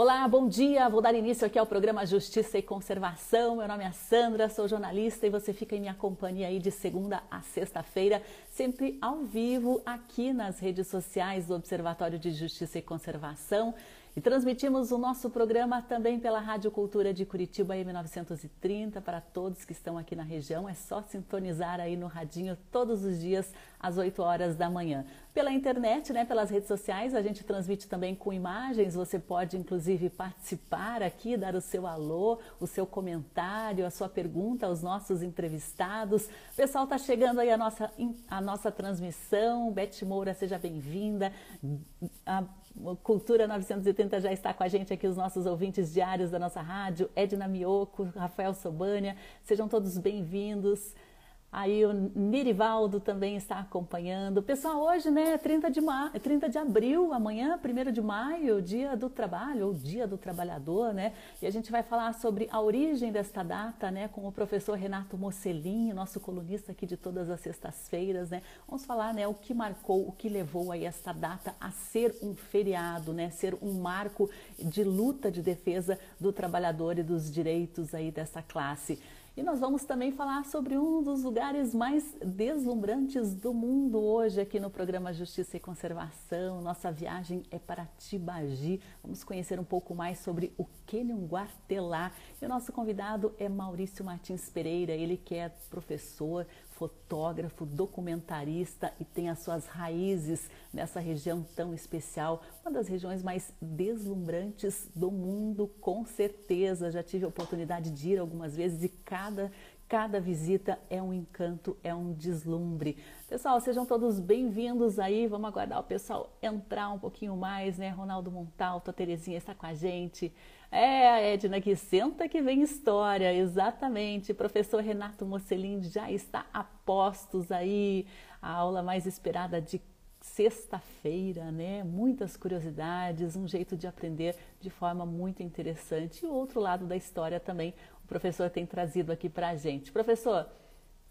Olá, bom dia. Vou dar início aqui ao programa Justiça e Conservação. Meu nome é Sandra, sou jornalista e você fica em minha companhia aí de segunda a sexta-feira, sempre ao vivo aqui nas redes sociais do Observatório de Justiça e Conservação. E transmitimos o nosso programa também pela Rádio Cultura de Curitiba M930 para todos que estão aqui na região. É só sintonizar aí no radinho todos os dias às 8 horas da manhã. Pela internet, né, pelas redes sociais, a gente transmite também com imagens. Você pode inclusive participar aqui, dar o seu alô, o seu comentário, a sua pergunta aos nossos entrevistados. O pessoal está chegando aí a nossa a nossa transmissão. Beth Moura, seja bem-vinda. Cultura 980 já está com a gente aqui, os nossos ouvintes diários da nossa rádio, Edna Mioco, Rafael Sobânia, sejam todos bem-vindos. Aí o Nirivaldo também está acompanhando. Pessoal, hoje, né, 30 de, ma... 30 de abril, amanhã, 1 de maio, dia do trabalho, ou dia do trabalhador, né? E a gente vai falar sobre a origem desta data, né, com o professor Renato Mocelin, nosso colunista aqui de todas as sextas-feiras, né? Vamos falar, né, o que marcou, o que levou aí esta data a ser um feriado, né, ser um marco de luta de defesa do trabalhador e dos direitos aí dessa classe. E nós vamos também falar sobre um dos lugares mais deslumbrantes do mundo hoje aqui no programa Justiça e Conservação. Nossa viagem é para Tibagi. Vamos conhecer um pouco mais sobre o Kenyon Guartelá. E o nosso convidado é Maurício Martins Pereira, ele que é professor, fotógrafo, documentarista e tem as suas raízes nessa região tão especial, uma das regiões mais deslumbrantes do mundo, com certeza. Já tive a oportunidade de ir algumas vezes e cada Cada visita é um encanto, é um deslumbre. Pessoal, sejam todos bem-vindos aí. Vamos aguardar o pessoal entrar um pouquinho mais, né? Ronaldo Montalto, a Terezinha está com a gente. É, a Edna que senta que vem história, exatamente. Professor Renato Mocelin já está a postos aí. A aula mais esperada de sexta-feira, né? Muitas curiosidades, um jeito de aprender de forma muito interessante. E o outro lado da história também, o professor tem trazido aqui para a gente. Professor,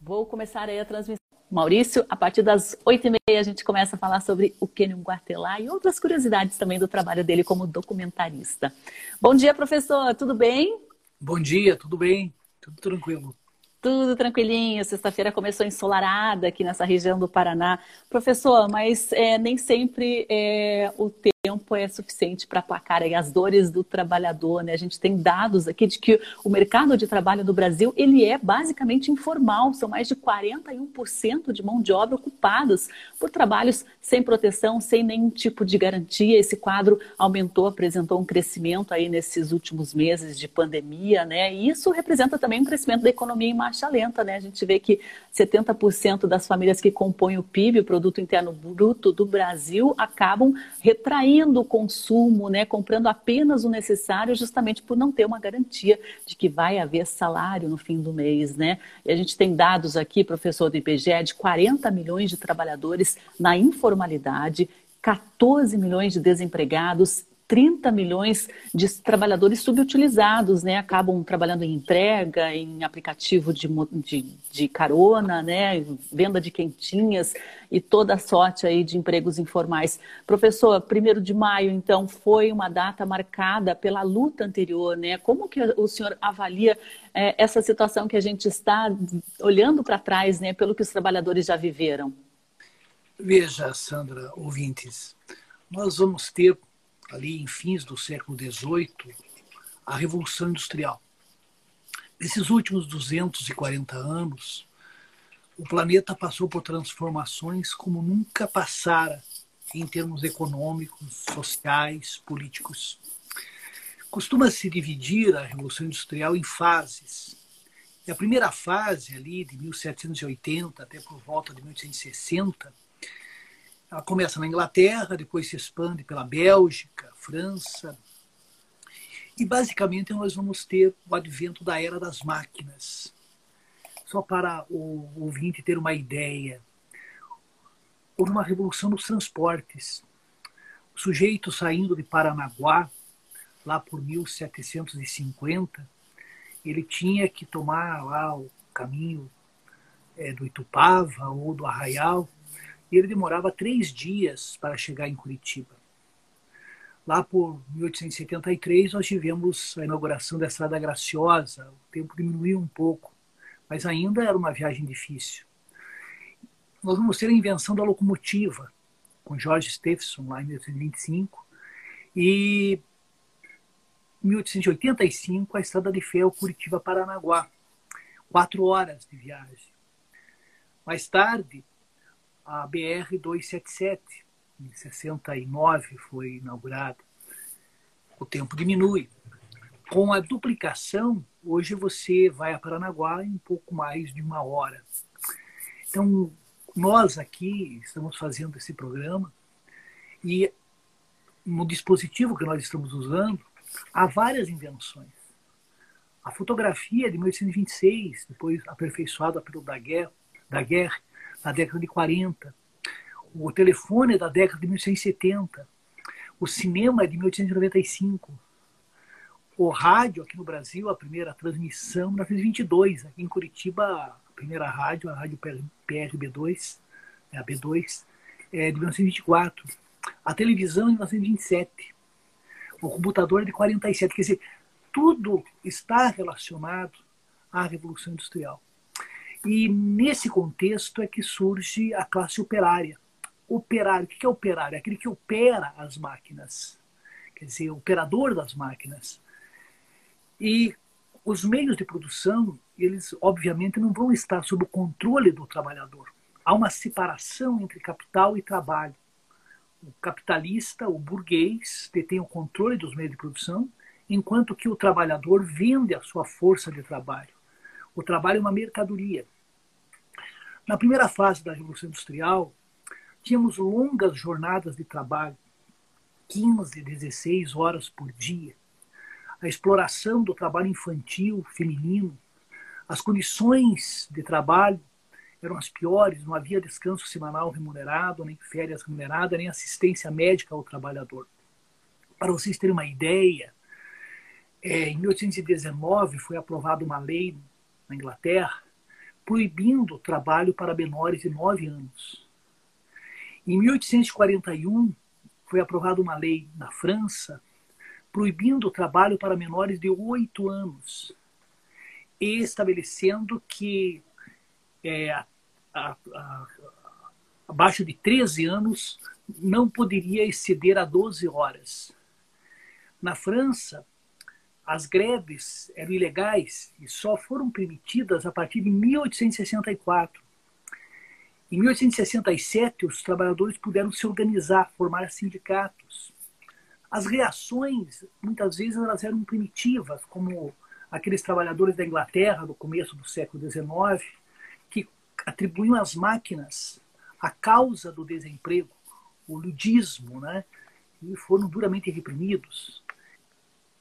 vou começar aí a transmissão. Maurício, a partir das oito e meia a gente começa a falar sobre o Kenyon Guartelá e outras curiosidades também do trabalho dele como documentarista. Bom dia, professor, tudo bem? Bom dia, tudo bem, tudo tranquilo. Tudo tranquilinho, sexta-feira começou ensolarada aqui nessa região do Paraná. Professor, mas é, nem sempre é, o tempo tempo é suficiente para aplacar as dores do trabalhador, né? A gente tem dados aqui de que o mercado de trabalho do Brasil, ele é basicamente informal, são mais de 41% de mão de obra ocupados por trabalhos sem proteção, sem nenhum tipo de garantia. Esse quadro aumentou, apresentou um crescimento aí nesses últimos meses de pandemia, né? E isso representa também um crescimento da economia em marcha lenta, né? A gente vê que 70% das famílias que compõem o PIB, o produto interno bruto do Brasil, acabam retraindo reduzindo o consumo, né, comprando apenas o necessário, justamente por não ter uma garantia de que vai haver salário no fim do mês, né? E a gente tem dados aqui, professor do IBGE, de 40 milhões de trabalhadores na informalidade, 14 milhões de desempregados 30 milhões de trabalhadores subutilizados, né? Acabam trabalhando em entrega, em aplicativo de, de, de, carona, né? Venda de quentinhas e toda a sorte aí de empregos informais. Professor, primeiro de maio, então, foi uma data marcada pela luta anterior, né? Como que o senhor avalia é, essa situação que a gente está olhando para trás, né? Pelo que os trabalhadores já viveram? Veja, Sandra, ouvintes, nós vamos ter ali em fins do século XVIII, a Revolução Industrial. Nesses últimos 240 anos, o planeta passou por transformações como nunca passara em termos econômicos, sociais, políticos. Costuma-se dividir a Revolução Industrial em fases. E a primeira fase, ali de 1780 até por volta de 1860, ela começa na Inglaterra, depois se expande pela Bélgica, França. E basicamente nós vamos ter o advento da era das máquinas. Só para o ouvinte ter uma ideia, houve uma revolução nos transportes. O sujeito saindo de Paranaguá, lá por 1750, ele tinha que tomar lá o caminho é, do Itupava ou do Arraial e ele demorava três dias para chegar em Curitiba. Lá por 1873, nós tivemos a inauguração da Estrada Graciosa. O tempo diminuiu um pouco, mas ainda era uma viagem difícil. Nós vamos ter a invenção da locomotiva, com George Stephenson, lá em 1825. E em 1885, a Estrada de Ferro Curitiba-Paranaguá. Quatro horas de viagem. Mais tarde, a BR-277, em 69 foi inaugurada. O tempo diminui. Com a duplicação, hoje você vai a Paranaguá em pouco mais de uma hora. Então, nós aqui estamos fazendo esse programa e no dispositivo que nós estamos usando, há várias invenções. A fotografia de 1826, depois aperfeiçoada pelo Daguerre, Daguerre na década de 40 o telefone é da década de 1870. O cinema é de 1895. O rádio aqui no Brasil, a primeira transmissão, 1922. Aqui em Curitiba, a primeira rádio, a rádio PRB2, é a B2, é de 1924. A televisão é de 1927. O computador é de 47. Quer dizer, tudo está relacionado à Revolução Industrial. E nesse contexto é que surge a classe operária operário. O que é operário? É aquele que opera as máquinas, quer dizer, operador das máquinas. E os meios de produção, eles obviamente não vão estar sob o controle do trabalhador. Há uma separação entre capital e trabalho. O capitalista, o burguês, detém o controle dos meios de produção, enquanto que o trabalhador vende a sua força de trabalho. O trabalho é uma mercadoria. Na primeira fase da Revolução Industrial, Tínhamos longas jornadas de trabalho, 15, 16 horas por dia. A exploração do trabalho infantil, feminino, as condições de trabalho eram as piores, não havia descanso semanal remunerado, nem férias remuneradas, nem assistência médica ao trabalhador. Para vocês terem uma ideia, é, em 1819 foi aprovada uma lei na Inglaterra proibindo trabalho para menores de 9 anos. Em 1841, foi aprovada uma lei na França proibindo o trabalho para menores de 8 anos e estabelecendo que é, a, a, a, abaixo de 13 anos não poderia exceder a 12 horas. Na França, as greves eram ilegais e só foram permitidas a partir de 1864. Em 1867, os trabalhadores puderam se organizar, formar sindicatos. As reações, muitas vezes, elas eram primitivas, como aqueles trabalhadores da Inglaterra do começo do século XIX, que atribuíam às máquinas a causa do desemprego, o ludismo, né? e foram duramente reprimidos.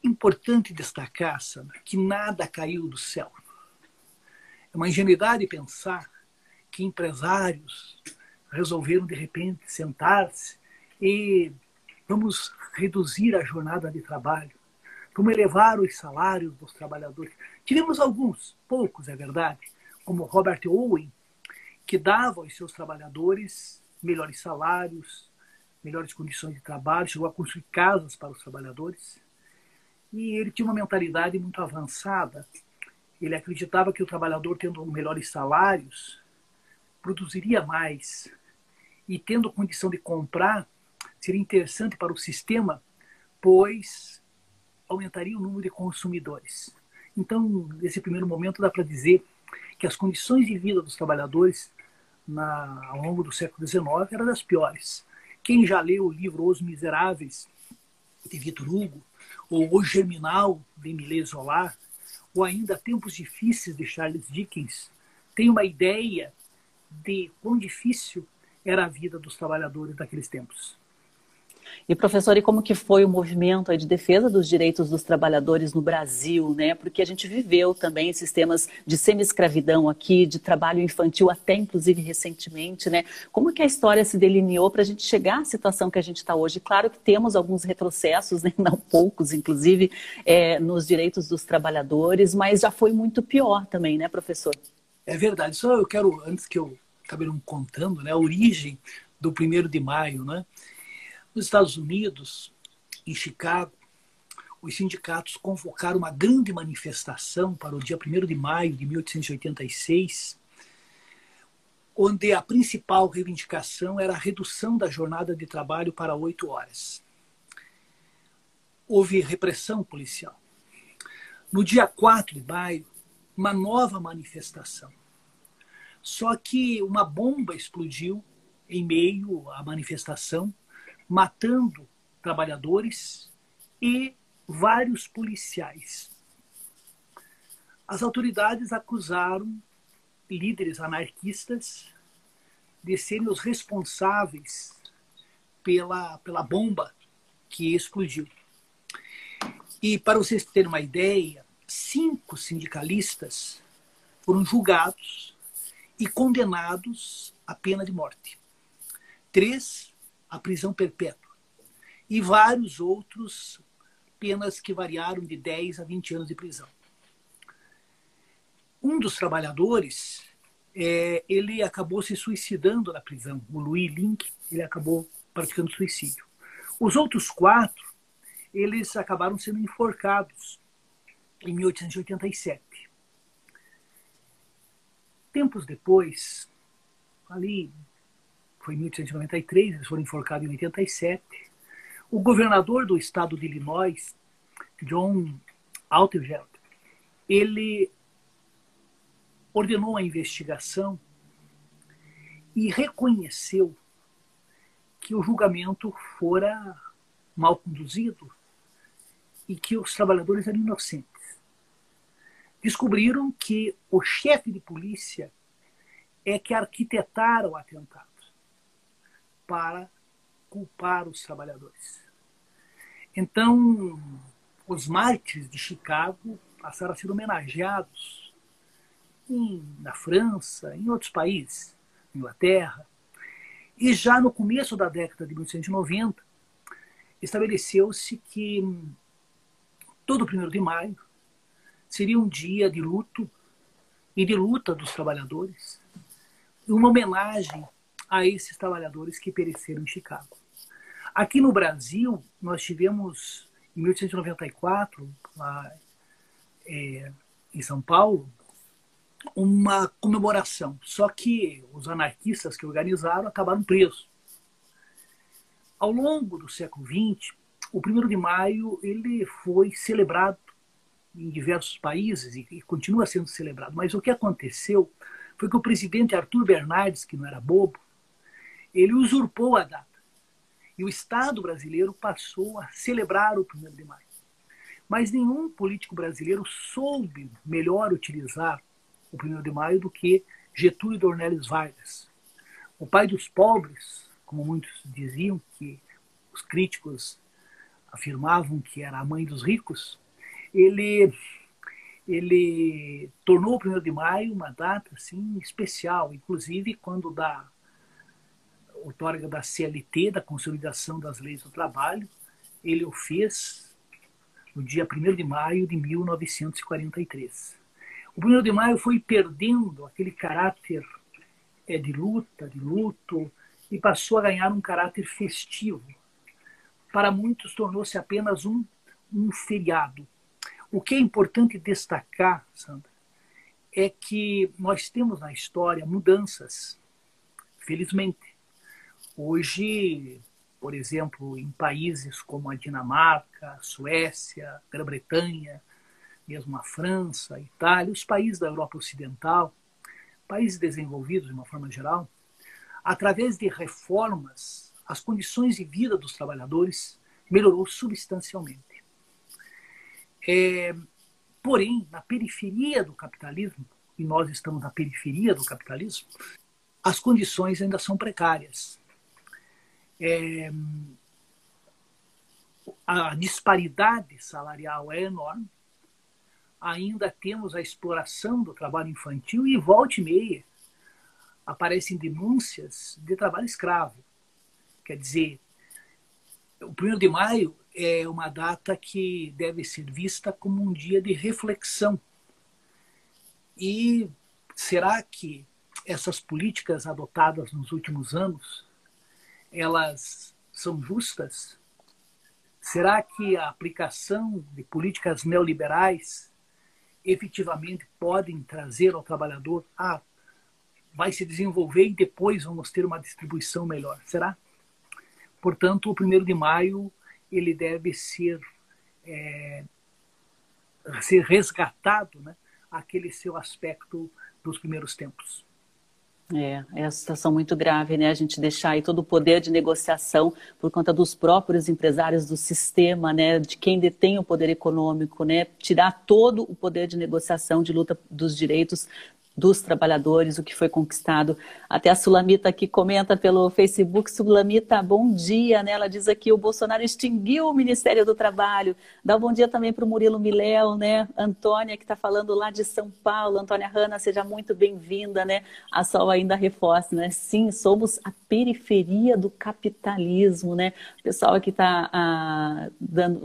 Importante destacar, Sandra, que nada caiu do céu. É uma ingenuidade pensar que empresários resolveram de repente sentar-se e vamos reduzir a jornada de trabalho, vamos elevar os salários dos trabalhadores. Tivemos alguns, poucos é verdade, como Robert Owen, que dava aos seus trabalhadores melhores salários, melhores condições de trabalho, chegou a construir casas para os trabalhadores. E ele tinha uma mentalidade muito avançada. Ele acreditava que o trabalhador, tendo melhores salários, produziria mais e tendo condição de comprar, seria interessante para o sistema, pois aumentaria o número de consumidores. Então, nesse primeiro momento, dá para dizer que as condições de vida dos trabalhadores na, ao longo do século XIX eram das piores. Quem já leu o livro Os Miseráveis, de Vitor Hugo, ou O Germinal, de Emile Zola, ou ainda Tempos Difíceis, de Charles Dickens, tem uma ideia de quão difícil era a vida dos trabalhadores daqueles tempos. E professor, e como que foi o movimento de defesa dos direitos dos trabalhadores no Brasil, né? Porque a gente viveu também sistemas de semi-escravidão aqui, de trabalho infantil até inclusive recentemente, né? Como que a história se delineou para a gente chegar à situação que a gente está hoje? Claro que temos alguns retrocessos, né? não poucos, inclusive, é, nos direitos dos trabalhadores, mas já foi muito pior também, né, professor? É verdade. Só eu quero, antes que eu acabe não contando, né, a origem do primeiro de maio. Né? Nos Estados Unidos, em Chicago, os sindicatos convocaram uma grande manifestação para o dia 1 de maio de 1886, onde a principal reivindicação era a redução da jornada de trabalho para oito horas. Houve repressão policial. No dia 4 de maio, uma nova manifestação. Só que uma bomba explodiu em meio à manifestação, matando trabalhadores e vários policiais. As autoridades acusaram líderes anarquistas de serem os responsáveis pela, pela bomba que explodiu. E para vocês terem uma ideia, cinco sindicalistas foram julgados e condenados à pena de morte. Três à prisão perpétua. E vários outros penas que variaram de 10 a 20 anos de prisão. Um dos trabalhadores, é, ele acabou se suicidando na prisão. O Louis Link, ele acabou praticando suicídio. Os outros quatro, eles acabaram sendo enforcados em 1887. Tempos depois, ali foi em 1893, eles foram enforcados em 87, o governador do estado de Illinois, John Altgeld, ele ordenou a investigação e reconheceu que o julgamento fora mal conduzido e que os trabalhadores eram inocentes. Descobriram que o chefe de polícia é que arquitetara o atentado para culpar os trabalhadores. Então, os mártires de Chicago passaram a ser homenageados em, na França, em outros países, Inglaterra. E já no começo da década de 1890, estabeleceu-se que todo o 1 de maio seria um dia de luto e de luta dos trabalhadores, uma homenagem a esses trabalhadores que pereceram em Chicago. Aqui no Brasil, nós tivemos, em 1894, lá, é, em São Paulo, uma comemoração. Só que os anarquistas que organizaram acabaram presos. Ao longo do século XX, o 1 de maio ele foi celebrado em diversos países e, e continua sendo celebrado. Mas o que aconteceu foi que o presidente Arthur Bernardes, que não era bobo, ele usurpou a data. E o Estado brasileiro passou a celebrar o 1 de maio. Mas nenhum político brasileiro soube melhor utilizar o 1 de maio do que Getúlio Dornelles Vargas. O pai dos pobres, como muitos diziam, que os críticos afirmavam que era a mãe dos ricos, ele, ele tornou o 1 de maio uma data assim, especial, inclusive quando dá outorga da CLT, da Consolidação das Leis do Trabalho, ele o fez no dia 1 de maio de 1943. O 1 de maio foi perdendo aquele caráter é, de luta, de luto, e passou a ganhar um caráter festivo. Para muitos, tornou-se apenas um, um feriado. O que é importante destacar, Sandra, é que nós temos na história mudanças, felizmente. Hoje, por exemplo, em países como a Dinamarca, a Suécia, Grã-Bretanha, mesmo a França, a Itália, os países da Europa Ocidental, países desenvolvidos de uma forma geral, através de reformas, as condições de vida dos trabalhadores melhorou substancialmente. É, porém, na periferia do capitalismo, e nós estamos na periferia do capitalismo, as condições ainda são precárias é, a disparidade salarial é enorme. Ainda temos a exploração do trabalho infantil e volta e meia aparecem denúncias de trabalho escravo. Quer dizer, o 1 de maio é uma data que deve ser vista como um dia de reflexão. E será que essas políticas adotadas nos últimos anos elas são justas? Será que a aplicação de políticas neoliberais efetivamente podem trazer ao trabalhador ah, vai se desenvolver e depois vamos ter uma distribuição melhor? Será? Portanto, o primeiro de maio ele deve ser é, ser resgatado, né, aquele seu aspecto dos primeiros tempos. É, é uma situação muito grave, né? A gente deixar aí todo o poder de negociação por conta dos próprios empresários do sistema, né? De quem detém o poder econômico, né? Tirar todo o poder de negociação, de luta dos direitos dos trabalhadores, o que foi conquistado. Até a Sulamita aqui comenta pelo Facebook, Sulamita, bom dia, né? Ela diz aqui, o Bolsonaro extinguiu o Ministério do Trabalho. Dá um bom dia também para o Murilo Miléo, né? Antônia, que está falando lá de São Paulo. Antônia Hanna, seja muito bem-vinda, né? A Sol ainda reforça, né? Sim, somos a periferia do capitalismo, né? O pessoal aqui está ah,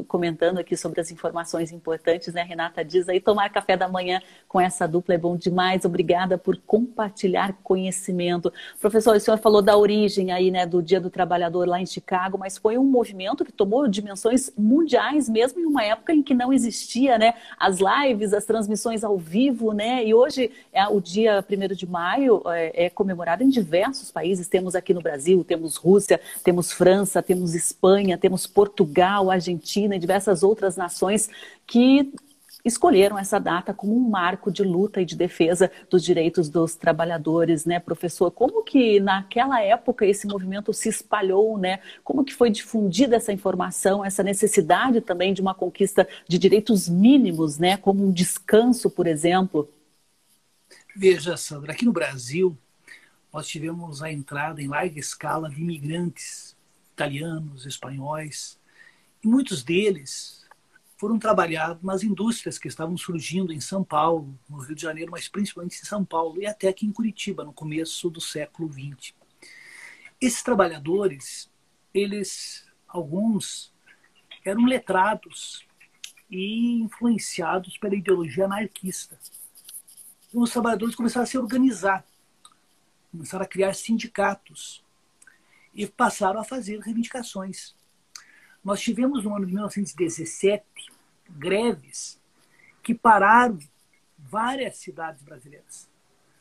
comentando aqui sobre as informações importantes, né? Renata diz aí, tomar café da manhã com essa dupla é bom demais. Obrigada obrigada por compartilhar conhecimento. Professor, o senhor falou da origem aí, né, do Dia do Trabalhador lá em Chicago, mas foi um movimento que tomou dimensões mundiais mesmo em uma época em que não existia, né, as lives, as transmissões ao vivo, né, e hoje é o dia 1 de maio é, é comemorado em diversos países. Temos aqui no Brasil, temos Rússia, temos França, temos Espanha, temos Portugal, Argentina e diversas outras nações que escolheram essa data como um marco de luta e de defesa dos direitos dos trabalhadores, né, professor? Como que naquela época esse movimento se espalhou, né? Como que foi difundida essa informação, essa necessidade também de uma conquista de direitos mínimos, né, como um descanso, por exemplo? Veja, Sandra, aqui no Brasil nós tivemos a entrada em larga escala de imigrantes italianos, espanhóis, e muitos deles foram trabalhados nas indústrias que estavam surgindo em São Paulo, no Rio de Janeiro, mas principalmente em São Paulo e até aqui em Curitiba, no começo do século XX. Esses trabalhadores, eles, alguns, eram letrados e influenciados pela ideologia anarquista. Os trabalhadores começaram a se organizar, começaram a criar sindicatos e passaram a fazer reivindicações. Nós tivemos no ano de 1917 greves que pararam várias cidades brasileiras.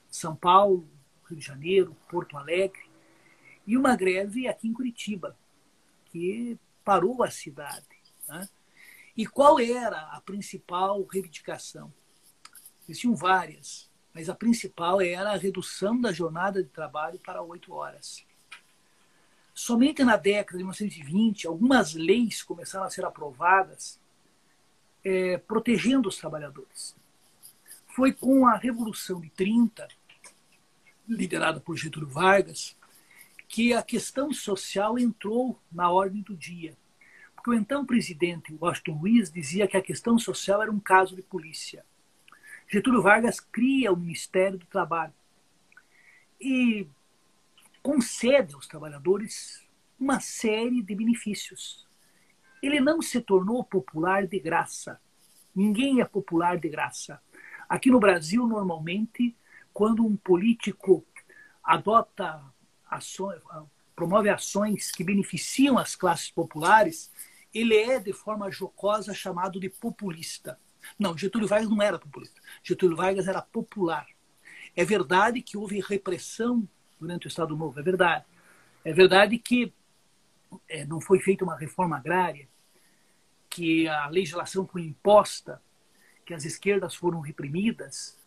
São Paulo, Rio de Janeiro, Porto Alegre, e uma greve aqui em Curitiba, que parou a cidade. Né? E qual era a principal reivindicação? Existiam várias, mas a principal era a redução da jornada de trabalho para oito horas. Somente na década de 1920, algumas leis começaram a ser aprovadas é, protegendo os trabalhadores. Foi com a Revolução de 30, liderada por Getúlio Vargas, que a questão social entrou na ordem do dia. Porque o então presidente Washington Luiz dizia que a questão social era um caso de polícia. Getúlio Vargas cria o Ministério do Trabalho. E concede aos trabalhadores uma série de benefícios. Ele não se tornou popular de graça. Ninguém é popular de graça. Aqui no Brasil, normalmente, quando um político adota ações, promove ações que beneficiam as classes populares, ele é, de forma jocosa, chamado de populista. Não, Getúlio Vargas não era populista. Getúlio Vargas era popular. É verdade que houve repressão durante o Estado Novo. É verdade. É verdade que é, não foi feita uma reforma agrária, que a legislação foi imposta, que as esquerdas foram reprimidas,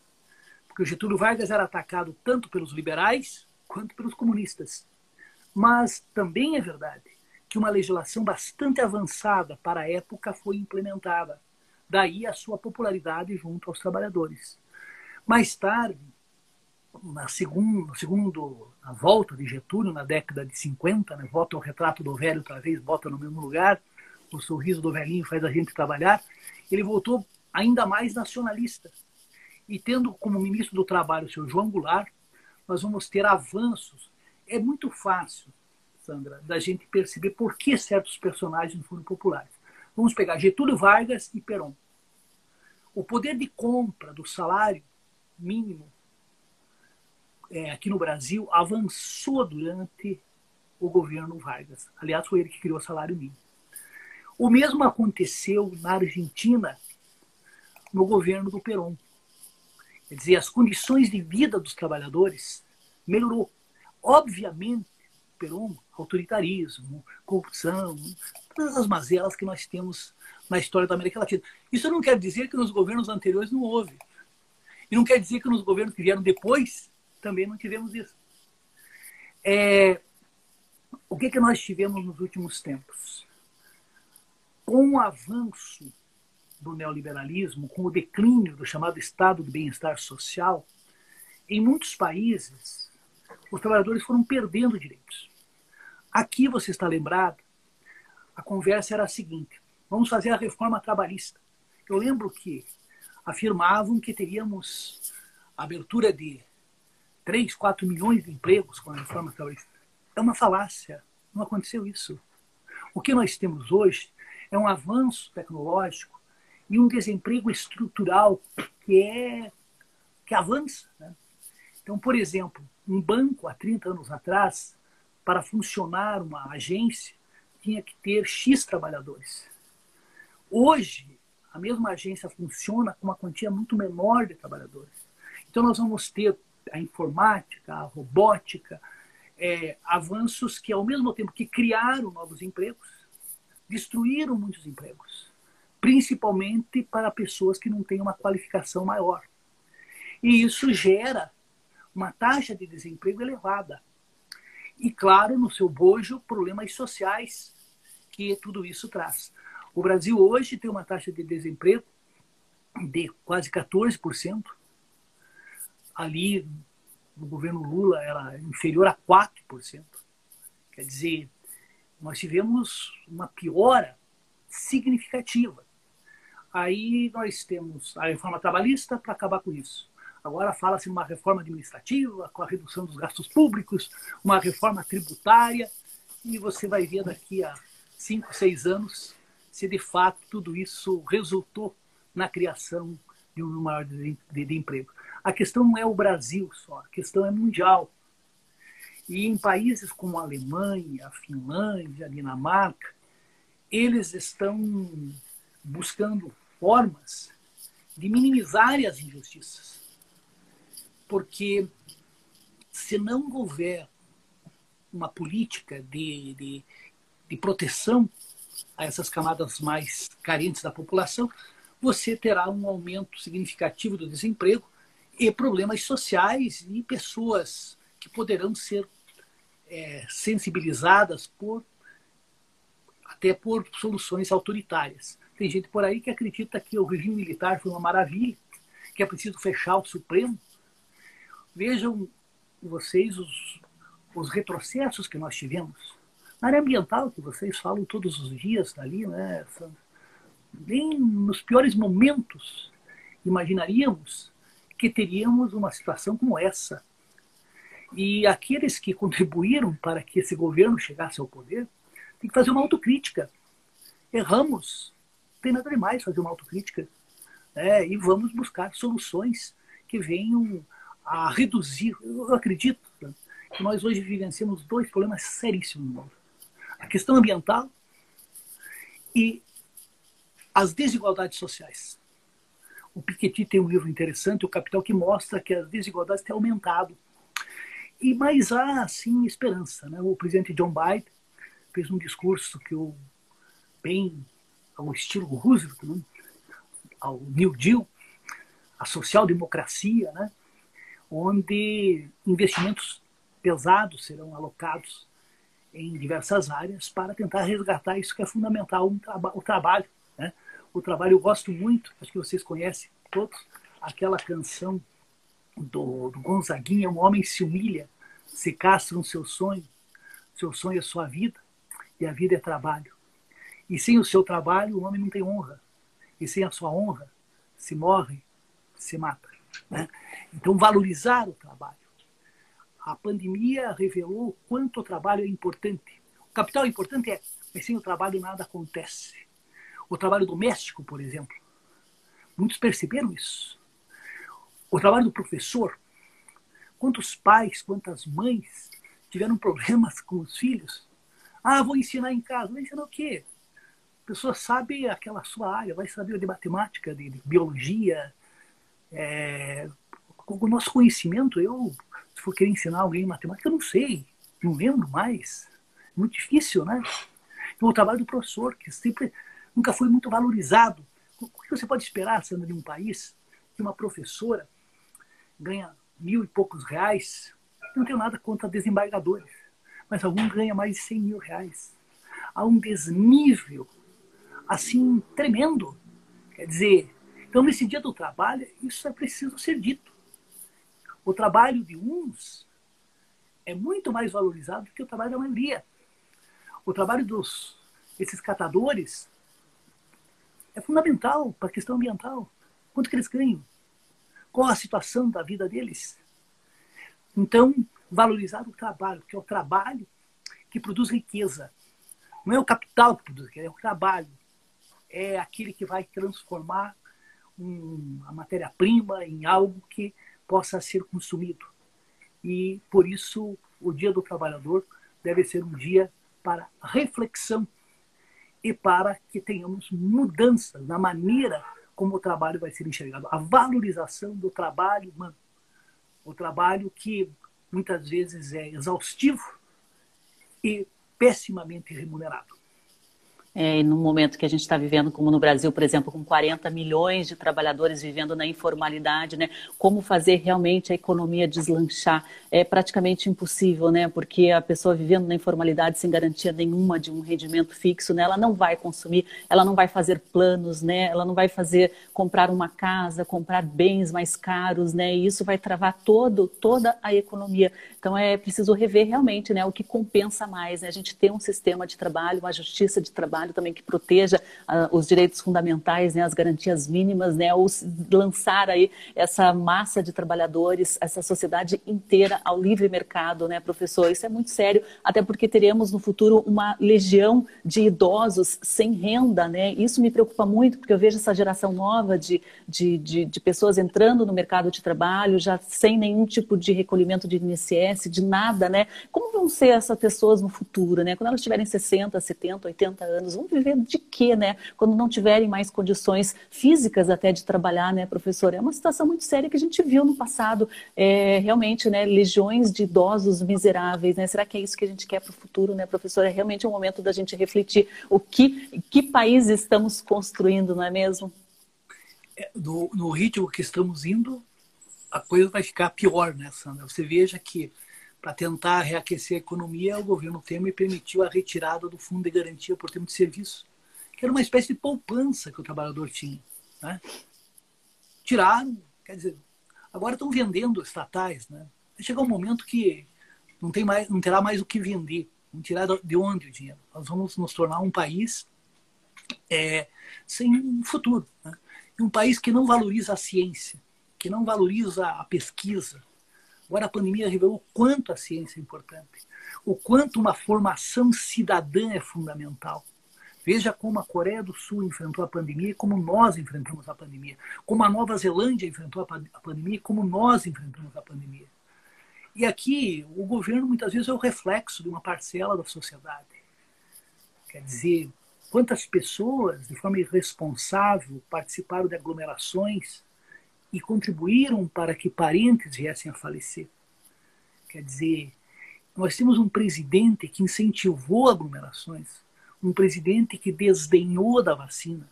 porque o Getúlio Vargas era atacado tanto pelos liberais quanto pelos comunistas. Mas também é verdade que uma legislação bastante avançada para a época foi implementada. Daí a sua popularidade junto aos trabalhadores. Mais tarde, na segundo, segundo a volta de Getúlio, na década de 50, né, o retrato do velho outra vez, bota no mesmo lugar, o sorriso do velhinho faz a gente trabalhar, ele voltou ainda mais nacionalista. E tendo como ministro do Trabalho o seu João Goulart, nós vamos ter avanços. É muito fácil, Sandra, da gente perceber por que certos personagens não foram populares. Vamos pegar Getúlio Vargas e Perón. O poder de compra do salário mínimo é, aqui no Brasil avançou durante o governo Vargas. Aliás, foi ele que criou o salário mínimo. O mesmo aconteceu na Argentina no governo do Perón. Quer dizer, as condições de vida dos trabalhadores melhorou. Obviamente, Perón, autoritarismo, corrupção, todas as mazelas que nós temos na história da América Latina. Isso não quer dizer que nos governos anteriores não houve. E não quer dizer que nos governos que vieram depois também não tivemos isso. É, o que, que nós tivemos nos últimos tempos? Com o avanço do neoliberalismo, com o declínio do chamado estado de bem-estar social, em muitos países, os trabalhadores foram perdendo direitos. Aqui você está lembrado, a conversa era a seguinte: vamos fazer a reforma trabalhista. Eu lembro que afirmavam que teríamos abertura de 3, 4 milhões de empregos com a reforma trabalhista. É uma falácia. Não aconteceu isso. O que nós temos hoje é um avanço tecnológico e um desemprego estrutural que é que avança. Né? Então, por exemplo, um banco há 30 anos atrás, para funcionar uma agência, tinha que ter X trabalhadores. Hoje, a mesma agência funciona com uma quantia muito menor de trabalhadores. Então, nós vamos ter a informática, a robótica, é, avanços que, ao mesmo tempo que criaram novos empregos, destruíram muitos empregos, principalmente para pessoas que não têm uma qualificação maior. E isso gera uma taxa de desemprego elevada. E, claro, no seu bojo, problemas sociais que tudo isso traz. O Brasil hoje tem uma taxa de desemprego de quase 14%. Ali no governo Lula era inferior a 4%. Quer dizer, nós tivemos uma piora significativa. Aí nós temos a reforma trabalhista para acabar com isso. Agora fala-se uma reforma administrativa, com a redução dos gastos públicos, uma reforma tributária, e você vai ver daqui a cinco, seis anos se de fato tudo isso resultou na criação de um maior de, de, de emprego. A questão não é o Brasil só, a questão é mundial. E em países como a Alemanha, a Finlândia, a Dinamarca, eles estão buscando formas de minimizar as injustiças. Porque se não houver uma política de, de, de proteção a essas camadas mais carentes da população, você terá um aumento significativo do desemprego e problemas sociais e pessoas que poderão ser é, sensibilizadas por até por soluções autoritárias. Tem gente por aí que acredita que o regime militar foi uma maravilha, que é preciso fechar o Supremo. Vejam vocês os, os retrocessos que nós tivemos. Na área ambiental, que vocês falam todos os dias ali, né? Bem nos piores momentos, imaginaríamos que teríamos uma situação como essa. E aqueles que contribuíram para que esse governo chegasse ao poder têm que fazer uma autocrítica. Erramos, não tem nada demais fazer uma autocrítica. Né? E vamos buscar soluções que venham a reduzir. Eu acredito né, que nós hoje vivenciamos dois problemas seríssimos no mundo a questão ambiental e as desigualdades sociais. O Piketty tem um livro interessante, O Capital, que mostra que as desigualdades têm aumentado. E mais há, sim, esperança. Né? O presidente John Biden fez um discurso que eu, bem ao estilo Roosevelt, né? ao New Deal, a social-democracia, né? onde investimentos pesados serão alocados em diversas áreas para tentar resgatar isso que é fundamental, um traba o trabalho. O trabalho eu gosto muito, acho que vocês conhecem todos, aquela canção do, do Gonzaguinha, um homem se humilha, se castra no seu sonho, seu sonho é sua vida, e a vida é trabalho. E sem o seu trabalho, o homem não tem honra. E sem a sua honra, se morre, se mata. Né? Então, valorizar o trabalho a pandemia revelou quanto o trabalho é importante. O capital é importante, é, mas sem o trabalho nada acontece. O trabalho doméstico, por exemplo. Muitos perceberam isso. O trabalho do professor. Quantos pais, quantas mães tiveram problemas com os filhos? Ah, vou ensinar em casa. Vou ensinar o quê? A pessoa sabe aquela sua área, vai saber de matemática, de, de biologia. É, com o nosso conhecimento, eu, se for querer ensinar alguém matemática, eu não sei, não lembro mais. Muito difícil, né? Então, o trabalho do professor, que sempre nunca foi muito valorizado. O que você pode esperar, sendo de um país que uma professora ganha mil e poucos reais? Não tenho nada contra desembargadores, mas alguns ganham mais de 100 mil reais. Há um desnível, assim, tremendo. Quer dizer, então, nesse dia do trabalho, isso é preciso ser dito. O trabalho de uns é muito mais valorizado do que o trabalho da maioria. O trabalho dos esses catadores é fundamental para a questão ambiental. Quanto que eles ganham? Qual a situação da vida deles? Então, valorizar o trabalho, que é o trabalho que produz riqueza. Não é o capital que produz riqueza, é o trabalho. É aquele que vai transformar um, a matéria-prima em algo que possa ser consumido. E, por isso, o Dia do Trabalhador deve ser um dia para reflexão e para que tenhamos mudanças na maneira como o trabalho vai ser enxergado. A valorização do trabalho humano. O trabalho que muitas vezes é exaustivo e pessimamente remunerado. É, no momento que a gente está vivendo, como no Brasil, por exemplo, com 40 milhões de trabalhadores vivendo na informalidade, né? Como fazer realmente a economia deslanchar? É praticamente impossível, né? Porque a pessoa vivendo na informalidade sem garantia nenhuma de um rendimento fixo, né? Ela não vai consumir, ela não vai fazer planos, né? Ela não vai fazer comprar uma casa, comprar bens mais caros, né? E isso vai travar todo, toda a economia. Então é preciso rever realmente, né? O que compensa mais, né? A gente ter um sistema de trabalho, uma justiça de trabalho também que proteja uh, os direitos fundamentais, né, as garantias mínimas, né, ou lançar aí essa massa de trabalhadores, essa sociedade inteira ao livre mercado, né, professor? Isso é muito sério, até porque teremos no futuro uma legião de idosos sem renda, né? Isso me preocupa muito, porque eu vejo essa geração nova de, de, de, de pessoas entrando no mercado de trabalho já sem nenhum tipo de recolhimento de INSS, de nada, né? Como vão ser essas pessoas no futuro, né? Quando elas tiverem 60, 70, 80 anos, vão viver de quê, né? Quando não tiverem mais condições físicas até de trabalhar, né, professor? É uma situação muito séria que a gente viu no passado, é, realmente, né, legiões de idosos miseráveis, né? Será que é isso que a gente quer para o futuro, né, professor? É realmente um momento da gente refletir o que, que país estamos construindo, não é mesmo? É, no, no ritmo que estamos indo, a coisa vai ficar pior, né, Sandra? Você veja que para tentar reaquecer a economia, o governo Temer permitiu a retirada do Fundo de Garantia por Tempo de Serviço, que era uma espécie de poupança que o trabalhador tinha. Né? Tiraram, quer dizer, agora estão vendendo estatais. Né? Vai chegar um momento que não, tem mais, não terá mais o que vender. Vão tirar de onde o dinheiro? Nós vamos nos tornar um país é, sem futuro. Né? Um país que não valoriza a ciência, que não valoriza a pesquisa, Agora a pandemia revelou quanto a ciência é importante, o quanto uma formação cidadã é fundamental. Veja como a Coreia do Sul enfrentou a pandemia e como nós enfrentamos a pandemia. Como a Nova Zelândia enfrentou a pandemia e como nós enfrentamos a pandemia. E aqui o governo muitas vezes é o reflexo de uma parcela da sociedade. Quer dizer, quantas pessoas, de forma irresponsável, participaram de aglomerações e contribuíram para que parentes viessem a falecer. Quer dizer, nós temos um presidente que incentivou aglomerações, um presidente que desdenhou da vacina,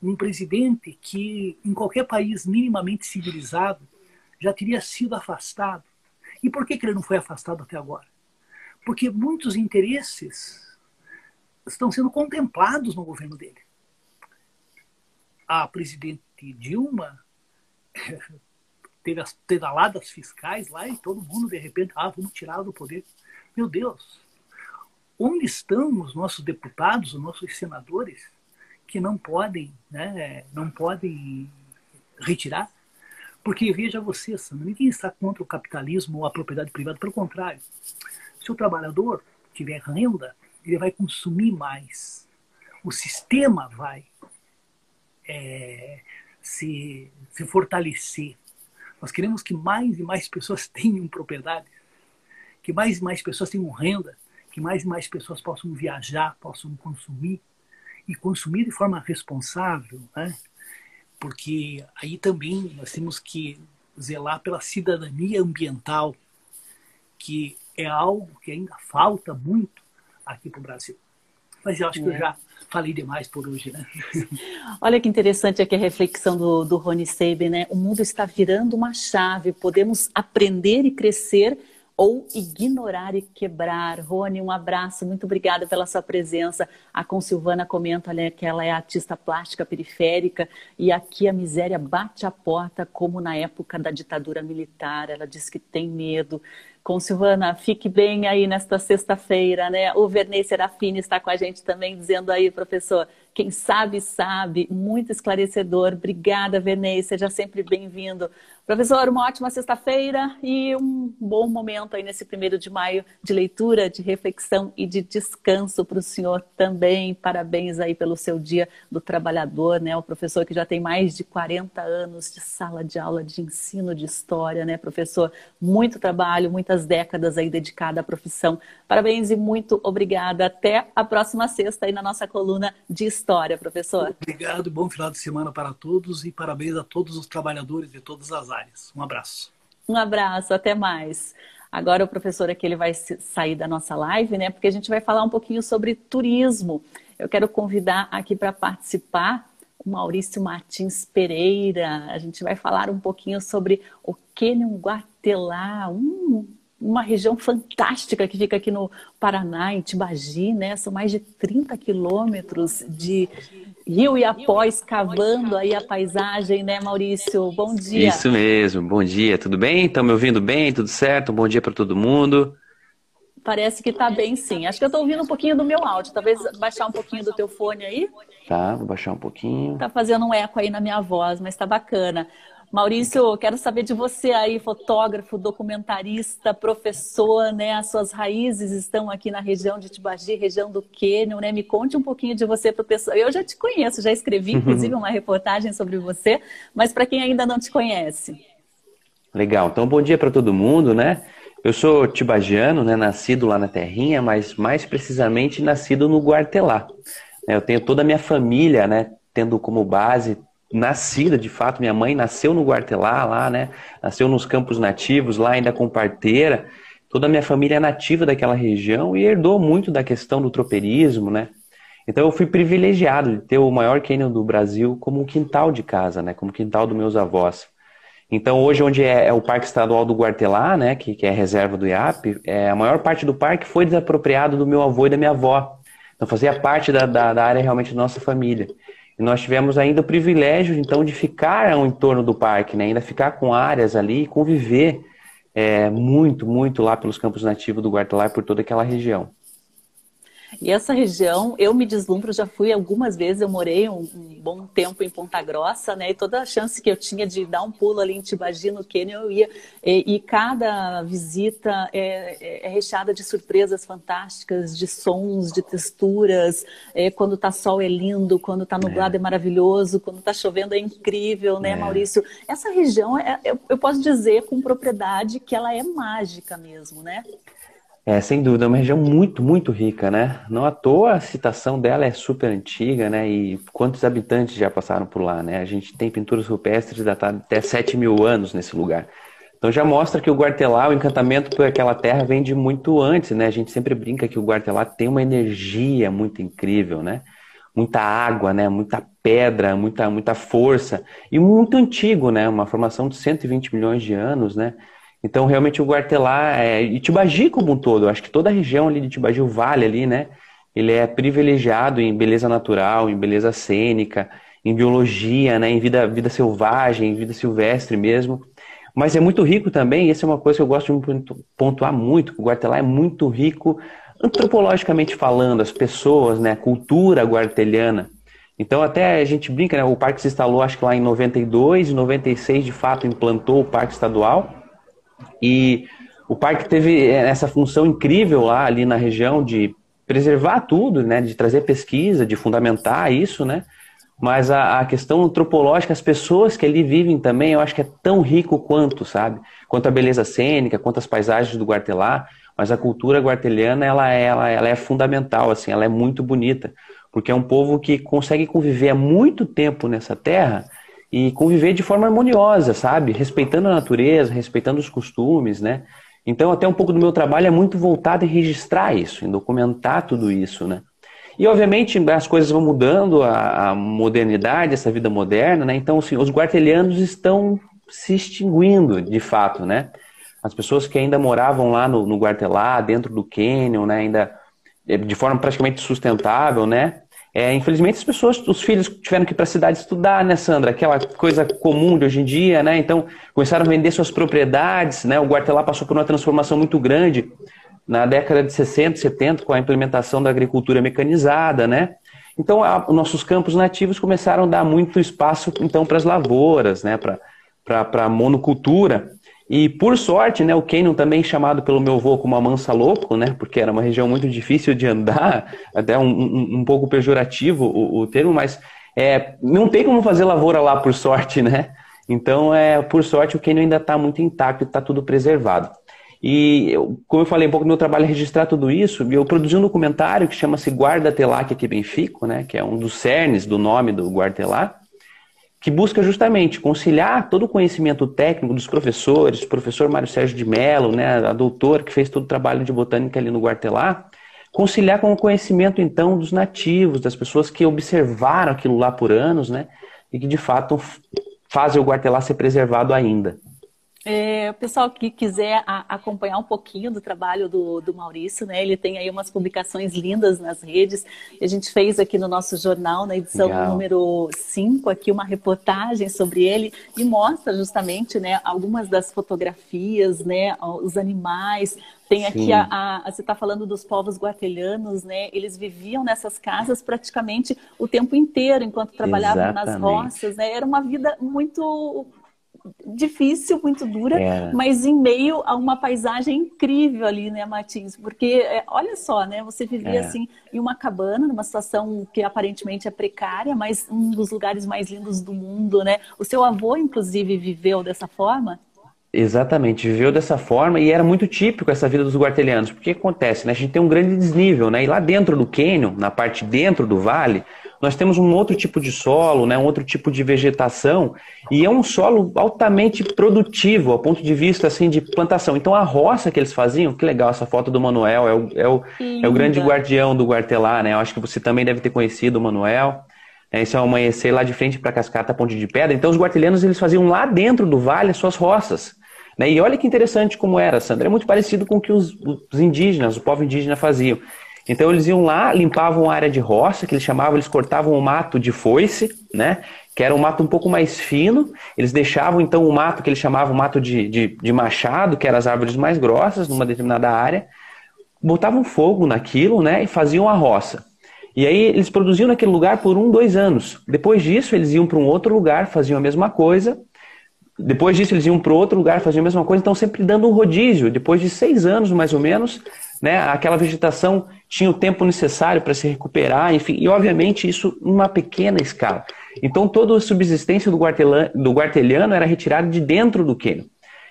um presidente que, em qualquer país minimamente civilizado, já teria sido afastado. E por que, que ele não foi afastado até agora? Porque muitos interesses estão sendo contemplados no governo dele. A presidente Dilma teve as pedaladas fiscais lá e todo mundo, de repente, ah, vamos tirar do poder. Meu Deus, onde estão os nossos deputados, os nossos senadores, que não podem, né, não podem retirar? Porque veja você, Sandra, ninguém está contra o capitalismo ou a propriedade privada, pelo contrário. Se o trabalhador tiver renda, ele vai consumir mais. O sistema vai é, se, se fortalecer. Nós queremos que mais e mais pessoas tenham propriedade, que mais e mais pessoas tenham renda, que mais e mais pessoas possam viajar, possam consumir. e consumir de forma responsável, né? porque aí também nós temos que zelar pela cidadania ambiental, que é algo que ainda falta muito aqui para o Brasil. Mas eu acho é. que eu é. já falei demais por hoje, né? Olha que interessante aqui a reflexão do, do Rony Seiben, né? O mundo está virando uma chave, podemos aprender e crescer ou ignorar e quebrar. Rony, um abraço, muito obrigada pela sua presença. A Consilvana comenta né, que ela é artista plástica periférica e aqui a miséria bate a porta, como na época da ditadura militar. Ela diz que tem medo. Com Silvana, fique bem aí nesta sexta-feira, né? O Vernei Serafini está com a gente também, dizendo aí, professor, quem sabe, sabe. Muito esclarecedor. Obrigada, Vernei. Seja sempre bem-vindo. Professor, uma ótima sexta-feira e um bom momento aí nesse primeiro de maio de leitura, de reflexão e de descanso para o senhor também. Parabéns aí pelo seu dia do trabalhador, né? O professor que já tem mais de 40 anos de sala de aula de ensino de história, né, professor? Muito trabalho, muitas décadas aí dedicada à profissão. Parabéns e muito obrigada. Até a próxima sexta aí na nossa coluna de história, professor. Obrigado, bom final de semana para todos e parabéns a todos os trabalhadores de todas as áreas áreas. Um abraço. Um abraço, até mais. Agora o professor aqui ele vai sair da nossa live, né? Porque a gente vai falar um pouquinho sobre turismo. Eu quero convidar aqui para participar o Maurício Martins Pereira. A gente vai falar um pouquinho sobre o Cânion Guatelá, um, uma região fantástica que fica aqui no Paraná, em Tibagi, né? São mais de 30 quilômetros de rio e após cavando aí a paisagem, né, Maurício? Bom dia. Isso mesmo, bom dia, tudo bem? Estão me ouvindo bem? Tudo certo? Bom dia para todo mundo. Parece que está bem, sim. Acho que eu estou ouvindo um pouquinho do meu áudio. Talvez baixar um pouquinho do teu fone aí. Tá, vou baixar um pouquinho. Está fazendo um eco aí na minha voz, mas está bacana. Maurício, quero saber de você aí, fotógrafo, documentarista, professor, né? As suas raízes estão aqui na região de Tibagi, região do Quênia, né? Me conte um pouquinho de você para o pessoal. Eu já te conheço, já escrevi, inclusive, uma reportagem sobre você, mas para quem ainda não te conhece. Legal, então bom dia para todo mundo, né? Eu sou tibagiano, né? Nascido lá na Terrinha, mas mais precisamente nascido no Guartelá. Eu tenho toda a minha família, né? Tendo como base nascida de fato, minha mãe nasceu no Guartelá lá, né? Nasceu nos campos nativos lá ainda com parteira. Toda a minha família é nativa daquela região e herdou muito da questão do tropeirismo, né? Então eu fui privilegiado de ter o maior cânion do Brasil como um quintal de casa, né? Como quintal dos meus avós. Então hoje onde é, é o Parque Estadual do Guartelá, né? Que, que é a reserva do IAP, é, a maior parte do parque foi desapropriado do meu avô e da minha avó. Então fazia parte da, da, da área realmente da nossa família. E nós tivemos ainda o privilégio, então, de ficar ao entorno do parque, né? ainda ficar com áreas ali e conviver é, muito, muito lá pelos campos nativos do Guartelá e por toda aquela região. E essa região, eu me deslumbro, já fui algumas vezes, eu morei um, um, bom tempo em Ponta Grossa, né? E toda a chance que eu tinha de dar um pulo ali em Tibagi, no Quênia, eu ia. E, e cada visita é, é, é, recheada de surpresas fantásticas, de sons, de texturas. É, quando tá sol é lindo, quando tá nublado é, é maravilhoso, quando tá chovendo é incrível, né, é. Maurício? Essa região, é, eu, eu posso dizer com propriedade que ela é mágica mesmo, né? É, sem dúvida, é uma região muito, muito rica, né? Não à toa a citação dela é super antiga, né? E quantos habitantes já passaram por lá, né? A gente tem pinturas rupestres datadas até 7 mil anos nesse lugar. Então já mostra que o Guartelá, o encantamento por aquela terra vem de muito antes, né? A gente sempre brinca que o Guartelá tem uma energia muito incrível, né? Muita água, né? Muita pedra, muita, muita força. E muito antigo, né? Uma formação de 120 milhões de anos, né? Então, realmente, o Guartelá é, e Tibagi como um todo, acho que toda a região ali de Tibagi, o vale ali, né? Ele é privilegiado em beleza natural, em beleza cênica, em biologia, né? Em vida, vida selvagem, em vida silvestre mesmo. Mas é muito rico também, e essa é uma coisa que eu gosto de pontuar muito, o Guartelá é muito rico antropologicamente falando, as pessoas, né? A cultura guarteliana. Então até a gente brinca, né? O parque se instalou acho que lá em 92, em 96 de fato implantou o parque estadual. E o parque teve essa função incrível lá ali na região de preservar tudo, né, de trazer pesquisa, de fundamentar isso, né? Mas a, a, questão antropológica, as pessoas que ali vivem também, eu acho que é tão rico quanto, sabe? Quanto a beleza cênica, quanto as paisagens do Guartelá, mas a cultura guarteliana, ela, ela, ela é fundamental, assim, ela é muito bonita. porque é um povo que consegue conviver há muito tempo nessa terra e conviver de forma harmoniosa, sabe? Respeitando a natureza, respeitando os costumes, né? Então, até um pouco do meu trabalho é muito voltado em registrar isso, em documentar tudo isso, né? E, obviamente, as coisas vão mudando, a, modernidade, essa vida moderna, né? Então, assim, os guartelianos estão se extinguindo, de fato, né? As pessoas que ainda moravam lá no, no Guartelá, dentro do Canyon, né? Ainda é, de forma praticamente sustentável, né? É, infelizmente as pessoas, os filhos tiveram que ir para a cidade estudar, né, Sandra? Aquela coisa comum de hoje em dia, né? Então começaram a vender suas propriedades, né? O Guartelá passou por uma transformação muito grande na década de 60, 70 com a implementação da agricultura mecanizada, né? Então a, os nossos campos nativos começaram a dar muito espaço então para as lavouras, né? Para a monocultura. E por sorte, né, o Canyon também chamado pelo meu avô como a Mansa Louco, né, porque era uma região muito difícil de andar, até um, um, um pouco pejorativo o, o termo, mas é, não tem como fazer lavoura lá por sorte, né? Então, é, por sorte, o Canyon ainda está muito intacto está tudo preservado. E, eu, como eu falei, um pouco meu trabalho é registrar tudo isso, e eu produzi um documentário que chama-se Guarda que aqui bem fico, né, que é um dos cernes do nome do Guartelá, que busca justamente conciliar todo o conhecimento técnico dos professores, professor Mário Sérgio de Mello, né, a doutora que fez todo o trabalho de botânica ali no Guartelá, conciliar com o conhecimento então dos nativos, das pessoas que observaram aquilo lá por anos, né, e que de fato fazem o Guartelá ser preservado ainda. É, o pessoal que quiser a, acompanhar um pouquinho do trabalho do, do, Maurício, né? Ele tem aí umas publicações lindas nas redes. A gente fez aqui no nosso jornal, na edição Legal. número 5, aqui uma reportagem sobre ele e mostra justamente né, algumas das fotografias, né? Os animais. Tem aqui a, a, você está falando dos povos guatelhanos, né? Eles viviam nessas casas praticamente o tempo inteiro enquanto trabalhavam Exatamente. nas roças, né? Era uma vida muito difícil, muito dura, é. mas em meio a uma paisagem incrível ali, né, Martins? Porque, é, olha só, né, você vivia é. assim em uma cabana, numa situação que aparentemente é precária, mas um dos lugares mais lindos do mundo, né? O seu avô, inclusive, viveu dessa forma? Exatamente, viveu dessa forma e era muito típico essa vida dos guartelianos. Porque acontece, né? A gente tem um grande desnível, né? E lá dentro do cânion, na parte dentro do vale, nós temos um outro tipo de solo, né, um outro tipo de vegetação, e é um solo altamente produtivo, ao ponto de vista assim de plantação. Então a roça que eles faziam, que legal essa foto do Manuel, é o, é o, é o grande guardião do Guartelá, né? Eu acho que você também deve ter conhecido o Manuel. É, esse é o amanhecer lá de frente para Cascata Ponte de Pedra. Então os guartelianos eles faziam lá dentro do vale as suas roças. Né? E olha que interessante como era, Sandra. É muito parecido com o que os, os indígenas, o povo indígena faziam. Então eles iam lá, limpavam a área de roça, que eles chamavam, eles cortavam o mato de foice, né? Que era um mato um pouco mais fino. Eles deixavam então o mato que eles chamavam mato de, de, de machado, que eram as árvores mais grossas, numa determinada área, botavam fogo naquilo, né? E faziam a roça. E aí eles produziam naquele lugar por um, dois anos. Depois disso, eles iam para um outro lugar, faziam a mesma coisa. Depois disso, eles iam para outro lugar, faziam a mesma coisa. Então, sempre dando um rodízio. Depois de seis anos, mais ou menos, né? Aquela vegetação tinha o tempo necessário para se recuperar, enfim, e obviamente isso numa pequena escala. Então toda a subsistência do, do guarteliano era retirada de dentro do quênio.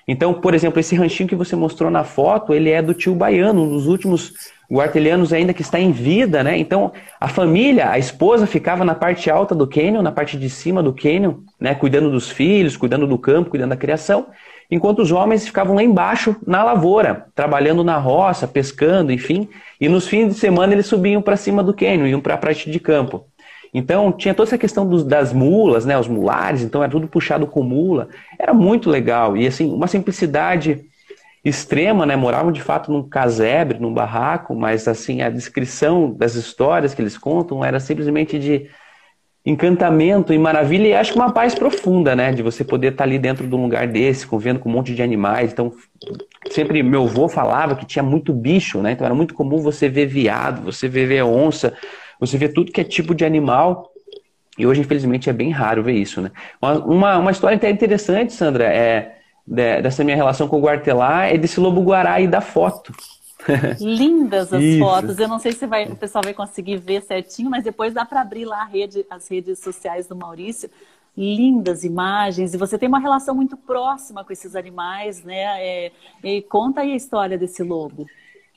Então, por exemplo, esse ranchinho que você mostrou na foto, ele é do tio Baiano, um dos últimos guartelianos ainda que está em vida, né? Então, a família, a esposa ficava na parte alta do cânion, na parte de cima do cânion, né? Cuidando dos filhos, cuidando do campo, cuidando da criação enquanto os homens ficavam lá embaixo na lavoura, trabalhando na roça, pescando, enfim, e nos fins de semana eles subiam para cima do cânion, iam para a parte de campo. Então tinha toda essa questão dos, das mulas, né, os mulares, então era tudo puxado com mula, era muito legal e assim uma simplicidade extrema, né, moravam de fato num casebre, num barraco, mas assim a descrição das histórias que eles contam era simplesmente de encantamento e maravilha e acho que uma paz profunda, né? De você poder estar ali dentro de um lugar desse, convivendo com um monte de animais. Então, sempre meu avô falava que tinha muito bicho, né? Então era muito comum você ver viado, você ver onça, você ver tudo que é tipo de animal. E hoje, infelizmente, é bem raro ver isso, né? Uma, uma história até interessante, Sandra, é dessa minha relação com o Guartelá, é desse lobo-guará e da foto. Lindas as Isso. fotos. Eu não sei se vai, o pessoal vai conseguir ver certinho, mas depois dá para abrir lá rede, as redes sociais do Maurício. Lindas imagens, e você tem uma relação muito próxima com esses animais, né? É, e conta aí a história desse lobo.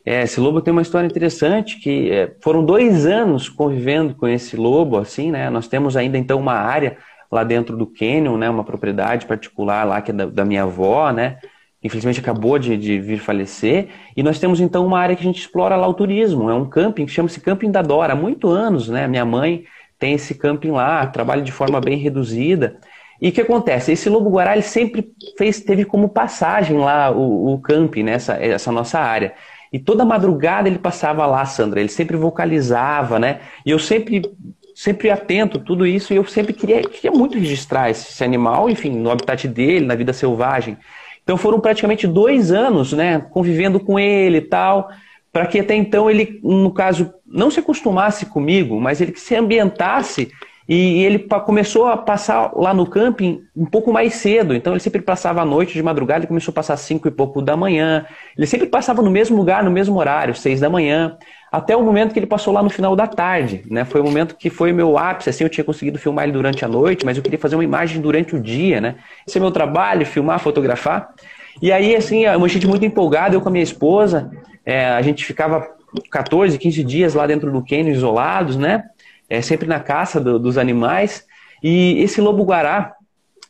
É, esse lobo tem uma história interessante que é, foram dois anos convivendo com esse lobo, assim, né? Nós temos ainda então uma área lá dentro do Canyon, né? Uma propriedade particular lá que é da, da minha avó, né? Infelizmente acabou de, de, vir falecer. E nós temos então uma área que a gente explora lá o turismo. É um camping que chama-se Camping da Dora. Há muito anos, né? Minha mãe tem esse camping lá, trabalha de forma bem reduzida. E o que acontece? Esse lobo guará ele sempre fez, teve como passagem lá o, o camping, né? essa, essa nossa área. E toda madrugada ele passava lá, Sandra. Ele sempre vocalizava, né? E eu sempre sempre atento tudo isso e eu sempre queria, queria muito registrar esse, esse animal, enfim, no habitat dele, na vida selvagem. Então foram praticamente dois anos, né, convivendo com ele e tal, para que até então ele, no caso, não se acostumasse comigo, mas ele se ambientasse e ele começou a passar lá no camping um pouco mais cedo. Então ele sempre passava a noite de madrugada, ele começou a passar cinco e pouco da manhã. Ele sempre passava no mesmo lugar, no mesmo horário, seis da manhã. Até o momento que ele passou lá no final da tarde, né? Foi o momento que foi meu ápice, assim, eu tinha conseguido filmar ele durante a noite, mas eu queria fazer uma imagem durante o dia, né? Esse é meu trabalho, filmar, fotografar. E aí, assim, uma gente muito empolgada, eu com a minha esposa, é, a gente ficava 14, 15 dias lá dentro do cânion, isolados, né? É, sempre na caça do, dos animais. E esse lobo-guará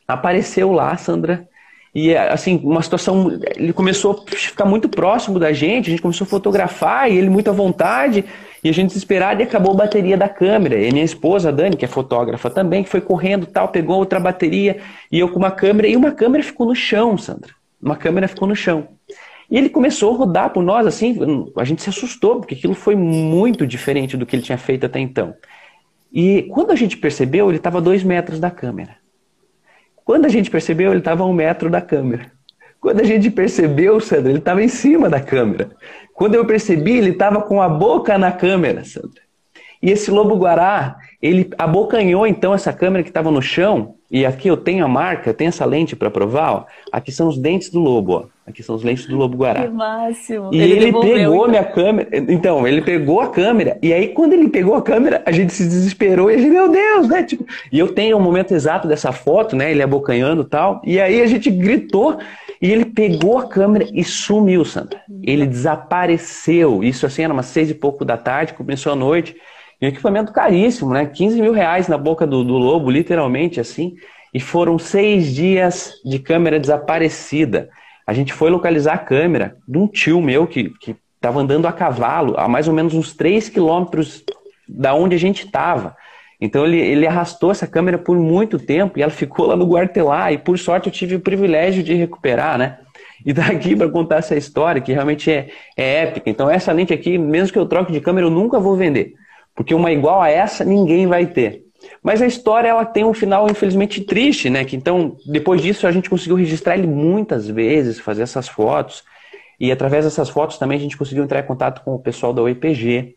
apareceu lá, Sandra, e assim, uma situação. Ele começou a ficar muito próximo da gente, a gente começou a fotografar e ele muito à vontade, e a gente desesperado e acabou a bateria da câmera. E minha esposa, a Dani, que é fotógrafa também, foi correndo tal, pegou outra bateria, e eu com uma câmera, e uma câmera ficou no chão, Sandra. Uma câmera ficou no chão. E ele começou a rodar por nós, assim, a gente se assustou, porque aquilo foi muito diferente do que ele tinha feito até então. E quando a gente percebeu, ele estava a dois metros da câmera. Quando a gente percebeu, ele estava a um metro da câmera. Quando a gente percebeu, Sandra, ele estava em cima da câmera. Quando eu percebi, ele estava com a boca na câmera, Sandra. E esse lobo-guará, ele abocanhou então essa câmera que estava no chão, e aqui eu tenho a marca, eu tenho essa lente para provar, ó. aqui são os dentes do lobo, ó. aqui são os lentes do lobo-guará. Que máximo! E ele, ele pegou então. minha câmera, então, ele pegou a câmera, e aí quando ele pegou a câmera, a gente se desesperou, e a gente, meu Deus, né, tipo, e eu tenho o um momento exato dessa foto, né, ele abocanhando e tal, e aí a gente gritou, e ele pegou a câmera e sumiu, Sandra. Ele desapareceu, isso assim, era umas seis e pouco da tarde, começou a noite, e um equipamento caríssimo, né? 15 mil reais na boca do, do lobo, literalmente assim. E foram seis dias de câmera desaparecida. A gente foi localizar a câmera de um tio meu que estava andando a cavalo a mais ou menos uns 3 quilômetros da onde a gente estava. Então ele, ele arrastou essa câmera por muito tempo e ela ficou lá no Guartelá. E por sorte eu tive o privilégio de recuperar, né? E daqui para contar essa história que realmente é, é épica. Então essa lente aqui, mesmo que eu troque de câmera, eu nunca vou vender. Porque uma igual a essa ninguém vai ter. Mas a história ela tem um final infelizmente triste, né? Que então depois disso a gente conseguiu registrar ele muitas vezes, fazer essas fotos e através dessas fotos também a gente conseguiu entrar em contato com o pessoal da UEPG,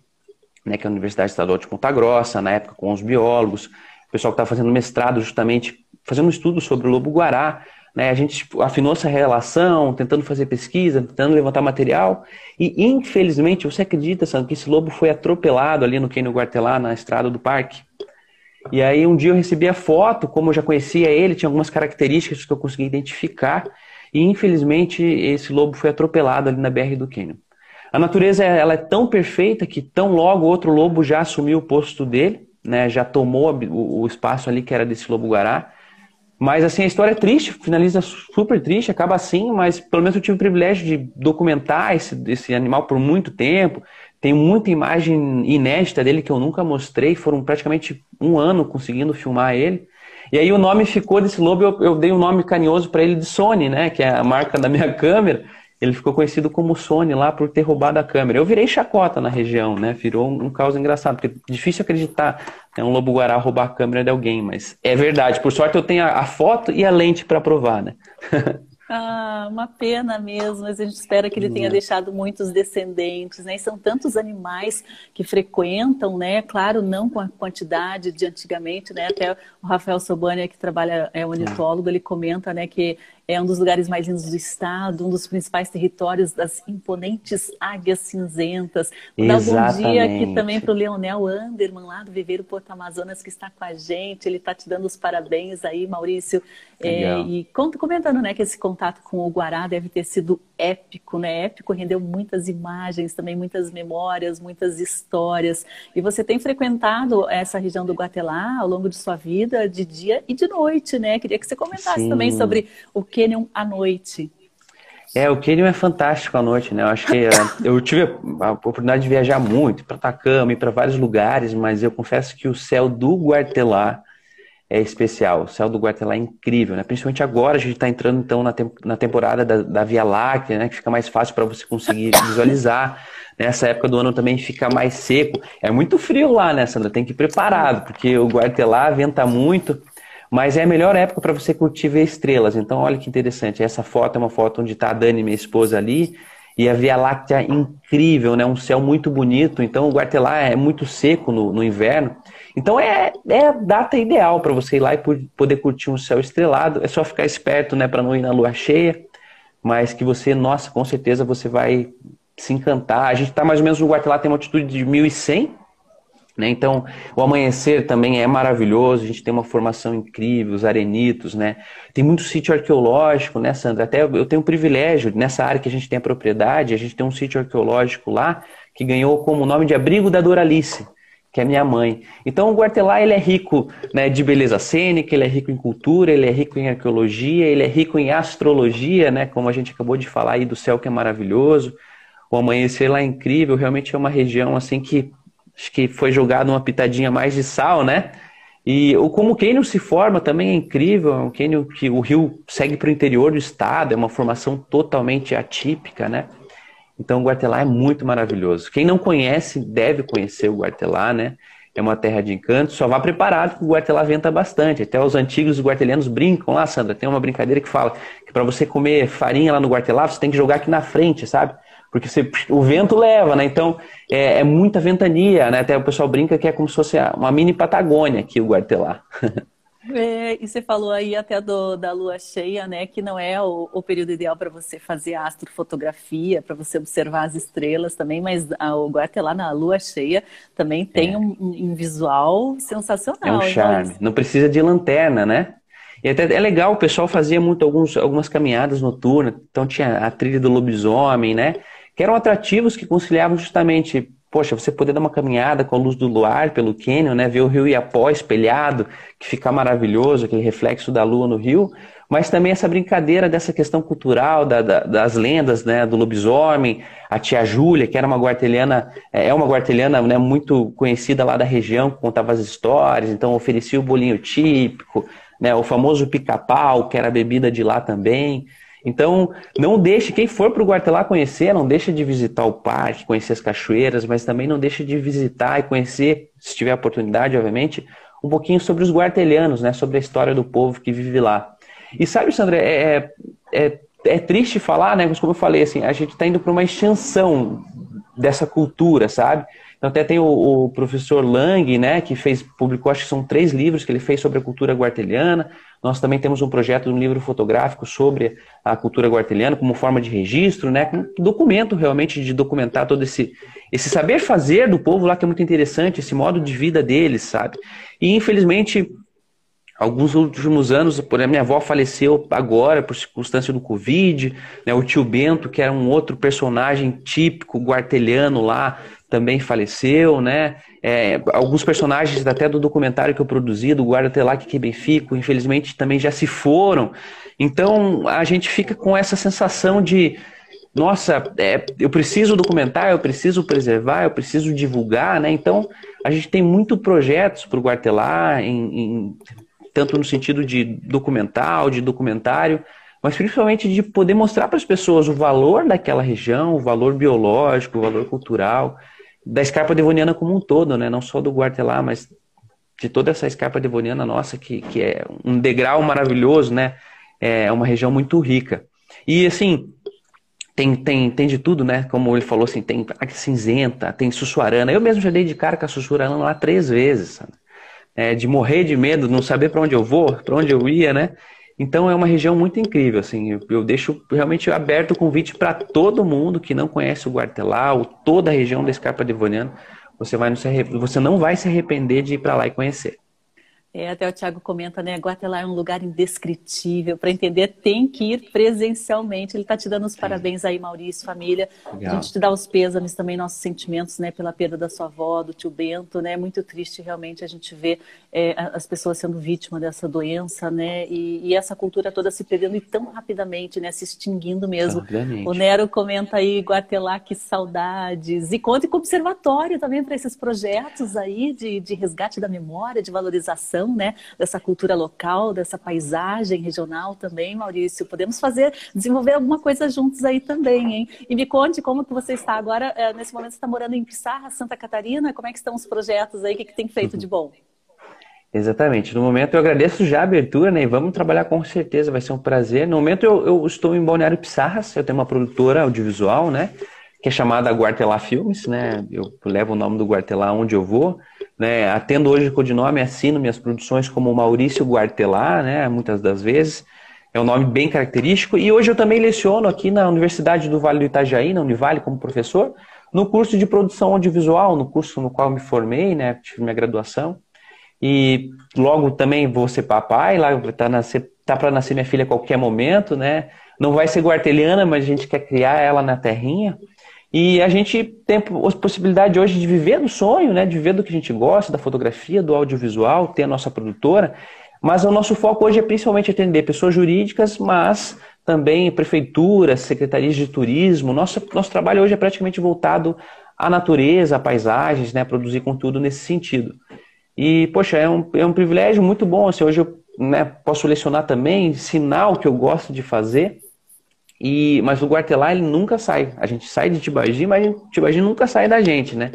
né? Que é a Universidade Estadual de Ponta Grossa, na época com os biólogos, o pessoal que estava fazendo mestrado justamente fazendo um estudo sobre o lobo guará. Né? A gente tipo, afinou essa relação, tentando fazer pesquisa, tentando levantar material. E, infelizmente, você acredita, Sandro, que esse lobo foi atropelado ali no Quênio Guartelá, na estrada do parque? E aí, um dia eu recebi a foto, como eu já conhecia ele, tinha algumas características que eu consegui identificar. E, infelizmente, esse lobo foi atropelado ali na BR do Quênio. A natureza ela é tão perfeita que tão logo outro lobo já assumiu o posto dele, né, já tomou o espaço ali que era desse lobo-guará. Mas assim, a história é triste, finaliza super triste, acaba assim, mas pelo menos eu tive o privilégio de documentar esse, esse animal por muito tempo. Tem muita imagem inédita dele que eu nunca mostrei, foram praticamente um ano conseguindo filmar ele. E aí o nome ficou desse lobo, eu, eu dei um nome carinhoso para ele de Sony, né? Que é a marca da minha câmera. Ele ficou conhecido como Sony lá por ter roubado a câmera. Eu virei chacota na região, né? Virou um, um caos engraçado, porque é difícil acreditar é um lobo-guará roubar a câmera de alguém, mas é verdade. Por sorte eu tenho a, a foto e a lente para provar, né? Ah, uma pena mesmo, mas a gente espera que ele tenha é. deixado muitos descendentes, né? E são tantos animais que frequentam, né? Claro, não com a quantidade de antigamente, né? Até o Rafael Sobania, que trabalha, é ornitólogo, ele comenta, né, que é um dos lugares mais lindos do estado, um dos principais territórios das imponentes águias cinzentas. Dar um bom dia aqui também para o Leonel Anderman, lá do Viveiro Porto Amazonas, que está com a gente. Ele está te dando os parabéns aí, Maurício. É, e comentando né, que esse contato com o Guará deve ter sido épico, né? Épico, rendeu muitas imagens, também muitas memórias, muitas histórias. E você tem frequentado essa região do Guatelá ao longo de sua vida, de dia e de noite, né? Queria que você comentasse Sim. também sobre o Canyon à noite. É, o Canyon é fantástico à noite, né? Eu acho que eh, eu tive a oportunidade de viajar muito para Atacama e para vários lugares, mas eu confesso que o céu do Guartelá é especial. O céu do Guartelá é incrível, né? Principalmente agora, a gente está entrando então na, na temporada da, da, Via Láctea, né? Que fica mais fácil para você conseguir visualizar. Nessa época do ano também fica mais seco. É muito frio lá, né, Sandra? Tem que ir preparado, porque o Guartelá venta muito. Mas é a melhor época para você curtir ver estrelas. Então, olha que interessante. Essa foto é uma foto onde está a Dani, minha esposa, ali. E a Via Láctea incrível, né? Um céu muito bonito. Então, o Guartelá é muito seco no, no inverno. Então, é, é a data ideal para você ir lá e poder curtir um céu estrelado. É só ficar esperto, né? Para não ir na lua cheia. Mas que você, nossa, com certeza você vai se encantar. A gente está mais ou menos no Guartelá, tem uma altitude de 1.100 né? Então, o amanhecer também é maravilhoso, a gente tem uma formação incrível, os arenitos, né? Tem muito sítio arqueológico, né, Sandra? Até eu tenho o privilégio, nessa área que a gente tem a propriedade, a gente tem um sítio arqueológico lá que ganhou como nome de Abrigo da Doralice, que é minha mãe. Então, o Guartelá ele é rico né, de beleza cênica, ele é rico em cultura, ele é rico em arqueologia, ele é rico em astrologia, né? Como a gente acabou de falar aí do céu que é maravilhoso. O amanhecer lá é incrível, realmente é uma região assim que acho que foi jogado uma pitadinha mais de sal, né? E o, como o cânion se forma também é incrível, é um cânion que o rio segue para o interior do estado, é uma formação totalmente atípica, né? Então o Guartelá é muito maravilhoso. Quem não conhece deve conhecer o Guartelá, né? É uma terra de encanto, só vá preparado que o Guartelá venta bastante. Até os antigos guartelianos brincam lá, Sandra. Tem uma brincadeira que fala que para você comer farinha lá no Guartelá, você tem que jogar aqui na frente, sabe? Porque você, o vento leva, né? Então é, é, muita ventania, né? Até o pessoal brinca que é como se fosse uma mini Patagônia aqui o Guartelá. É, e você falou aí até do, da lua cheia, né? Que não é o, o período ideal para você fazer astrofotografia, para você observar as estrelas também, mas a, o Guartelá na lua cheia também tem é. um, um, visual sensacional. É um então, charme. Então, não precisa de lanterna, né? E até é legal, o pessoal fazia muito alguns, algumas caminhadas noturnas, então tinha a trilha do lobisomem, né? Que eram atrativos que conciliavam justamente, poxa, você poder dar uma caminhada com a luz do luar pelo cânion, né, ver o rio Iapó espelhado, que fica maravilhoso, aquele reflexo da lua no rio, mas também essa brincadeira dessa questão cultural, da, da, das lendas, né, do lobisomem, a tia Júlia, que era uma guartelhana, é, é uma guartelhana né, muito conhecida lá da região, que contava as histórias, então oferecia o bolinho típico, né, o famoso pica-pau, que era bebida de lá também. Então, não deixe, quem for para o Guartelá conhecer, não deixe de visitar o parque, conhecer as cachoeiras, mas também não deixe de visitar e conhecer, se tiver oportunidade, obviamente, um pouquinho sobre os guartelhanos, né, sobre a história do povo que vive lá. E sabe, Sandra, é, é, é, é triste falar, né, mas como eu falei, assim, a gente está indo para uma extensão dessa cultura, sabe? Então até tem o, o, professor Lang, né, que fez, publicou, acho que são três livros que ele fez sobre a cultura guarteliana. Nós também temos um projeto, um livro fotográfico sobre a cultura guarteliana como forma de registro, né, um documento realmente de documentar todo esse, esse saber fazer do povo lá que é muito interessante, esse modo de vida deles, sabe? E infelizmente alguns últimos anos, por exemplo, minha avó faleceu agora por circunstância do Covid, né, o tio Bento, que era um outro personagem típico guarteliano lá, também faleceu, né? É, alguns personagens até do documentário que eu produzi, do Guarda Telac que bem fico, infelizmente também já se foram. Então a gente fica com essa sensação de nossa, é, eu preciso documentar, eu preciso preservar, eu preciso divulgar, né? Então a gente tem muito projetos para o Guartelá, em, em, tanto no sentido de documental, de documentário, mas principalmente de poder mostrar para as pessoas o valor daquela região, o valor biológico, o valor cultural da escarpa devoniana como um todo, né? Não só do Guartelá, mas de toda essa escarpa devoniana nossa, que, que é um degrau maravilhoso, né? É uma região muito rica. E assim, tem, tem, tem de tudo, né? Como ele falou assim, tem cinzenta, tem sussuarana. Eu mesmo já dei de cara com a sussuarana lá três vezes, sabe? É, de morrer de medo, não saber para onde eu vou, para onde eu ia, né? Então é uma região muito incrível, assim, eu, deixo realmente aberto o convite para todo mundo que não conhece o Guartelá toda a região da Escarpa Devoniana, você, vai não você não vai se arrepender de ir para lá e conhecer. É, até o Tiago comenta, né? Guatemala é um lugar indescritível. Para entender, tem que ir presencialmente. Ele está te dando os parabéns aí, Maurício, família. Legal. A gente te dá os pêsames também, nossos sentimentos, né? Pela perda da sua avó, do tio Bento, né? Muito triste realmente a gente ver é, as pessoas sendo vítimas dessa doença, né? E, e, essa cultura toda se perdendo e tão rapidamente, né? Se extinguindo mesmo. Obviamente. O Nero comenta aí, Guatelá, que saudades. E conta com observatório também para esses projetos aí de, de resgate da memória, de valorização né, dessa cultura local, dessa paisagem regional também, Maurício. Podemos fazer, desenvolver alguma coisa juntos aí também, hein? E me conte como que você está agora, é, nesse momento você está morando em Pissarra, Santa Catarina, como é que estão os projetos aí, o que, que tem feito de bom? Exatamente. No momento eu agradeço já a abertura, né? E vamos trabalhar com certeza, vai ser um prazer. No momento eu, eu estou em Balneário Pissarras, eu tenho uma produtora audiovisual, né? Que é chamada Guartelá Filmes, né? Eu levo o nome do Guartelá onde eu vou. Né? Atendo hoje o codinome, assino minhas produções como Maurício Guartelar, né? muitas das vezes. É um nome bem característico. E hoje eu também leciono aqui na Universidade do Vale do Itajaí, na Univale, como professor, no curso de produção audiovisual, no curso no qual me formei, né? tive minha graduação. E logo também vou ser papai, lá está tá para nascer minha filha a qualquer momento, né? Não vai ser guarteliana, mas a gente quer criar ela na terrinha. E a gente tem a possibilidade hoje de viver do sonho, né? de viver do que a gente gosta, da fotografia, do audiovisual, ter a nossa produtora. Mas o nosso foco hoje é principalmente atender pessoas jurídicas, mas também prefeituras, secretarias de turismo. Nosso, nosso trabalho hoje é praticamente voltado à natureza, à paisagens, né? produzir conteúdo nesse sentido. E, poxa, é um, é um privilégio muito bom. Assim, hoje eu né, posso lecionar também, ensinar o que eu gosto de fazer. E, mas o Guartelá ele nunca sai. A gente sai de Tibagi, mas Tibagi nunca sai da gente, né?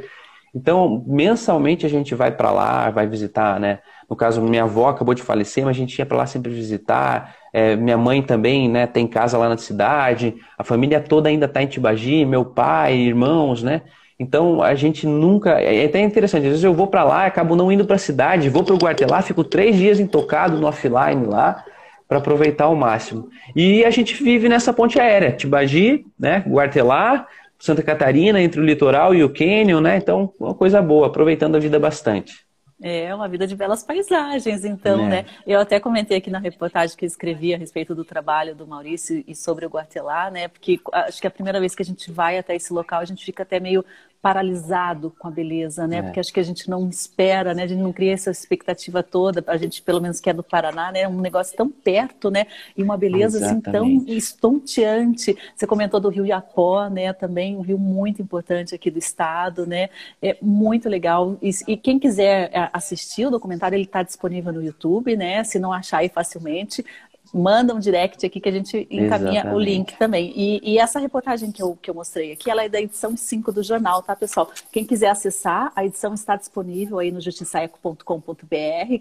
Então, mensalmente a gente vai para lá, vai visitar, né? No caso, minha avó acabou de falecer, mas a gente ia para lá sempre visitar. É, minha mãe também, né? Tem casa lá na cidade. A família toda ainda está em Tibagi, meu pai, irmãos, né? Então a gente nunca. É até interessante, às vezes eu vou para lá, acabo não indo para a cidade, vou para o Guartelá, fico três dias intocado no offline lá, para aproveitar ao máximo. E a gente vive nessa ponte aérea, Tibagi, né, Guartelá, Santa Catarina, entre o litoral e o Canyon, né? Então, uma coisa boa, aproveitando a vida bastante. É uma vida de belas paisagens, então, é. né? Eu até comentei aqui na reportagem que escrevi a respeito do trabalho do Maurício e sobre o Guartelá, né? Porque acho que a primeira vez que a gente vai até esse local, a gente fica até meio paralisado com a beleza, né? É. Porque acho que a gente não espera, né? A gente não cria essa expectativa toda, a gente pelo menos que é do Paraná, né? É um negócio tão perto, né? E uma beleza Exatamente. assim tão estonteante. Você comentou do Rio Iapó, né? Também um rio muito importante aqui do estado, né? É muito legal. E, e quem quiser é, assistir o documentário, ele está disponível no YouTube, né? Se não achar aí facilmente, manda um direct aqui que a gente encaminha Exatamente. o link também. E, e, essa reportagem que eu, que eu mostrei aqui, ela é da edição 5 do jornal, tá, pessoal? Quem quiser acessar, a edição está disponível aí no justiçaeco.com.br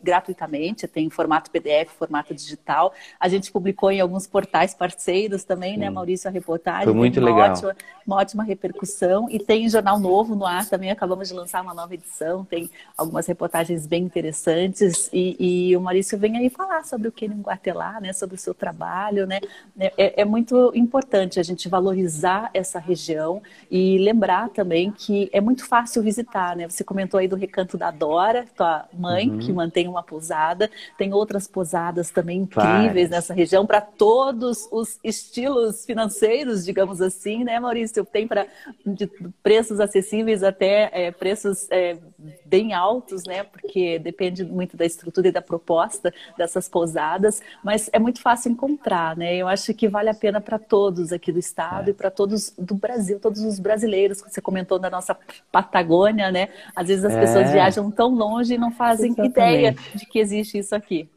gratuitamente, tem formato PDF, formato digital. A gente publicou em alguns portais parceiros também, né, Sim. né, Maurício, a reportagem. Foi muito uma legal. Ótima, uma ótima repercussão. E tem jornal novo no ar também, acabamos de lançar uma nova edição, tem algumas reportagens bem interessantes. E, e o Maurício vem aí falar sobre o Kenny Guatelá, né? Sobre o seu trabalho, né? É, é, muito importante a gente valorizar essa região e lembrar também que é muito fácil visitar, né? Você comentou aí do Recanto da Dora, tua mãe, uhum. que mantém uma pousada, tem outras pousadas também incríveis nessa região para todos os estilos financeiros, digamos assim, né, Maurício? Tem para preços acessíveis até é, preços é, bem altos, né? Porque depende muito da estrutura e da proposta dessas pousadas, mas é muito fácil encontrar, né? Eu acho que vale a pena para todos aqui do estado é. e para todos do Brasil, todos os brasileiros que você comentou da nossa Patagônia, né? Às vezes as é. pessoas viajam tão longe e não fazem Exatamente. ideia de que existe isso aqui.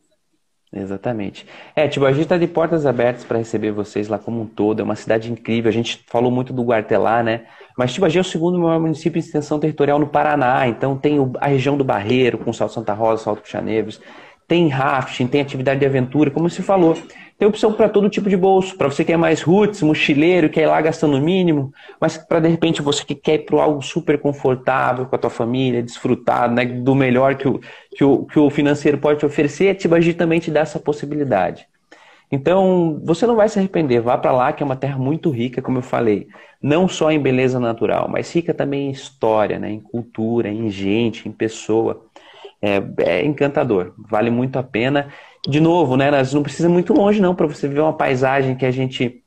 Exatamente. É, tipo, a gente está de portas abertas para receber vocês lá como um todo. É uma cidade incrível. A gente falou muito do Guartelá, né? Mas Tibagi é o segundo maior município de extensão territorial no Paraná. Então tem a região do Barreiro, com Salto Santa Rosa, Salto Puxanevos tem rafting, tem atividade de aventura, como você falou. Tem opção para todo tipo de bolso. Para você que é mais roots, mochileiro, quer ir lá gastando o mínimo, mas para de repente você que quer ir para algo super confortável com a tua família, desfrutar né, do melhor que o, que, o, que o financeiro pode te oferecer, a Tibagi também te dá essa possibilidade. Então, você não vai se arrepender. Vá para lá, que é uma terra muito rica, como eu falei. Não só em beleza natural, mas rica também em história, né? em cultura, em gente, em pessoa. É, é encantador. Vale muito a pena. De novo, né? Nós não precisa muito longe, não, para você ver uma paisagem que a gente.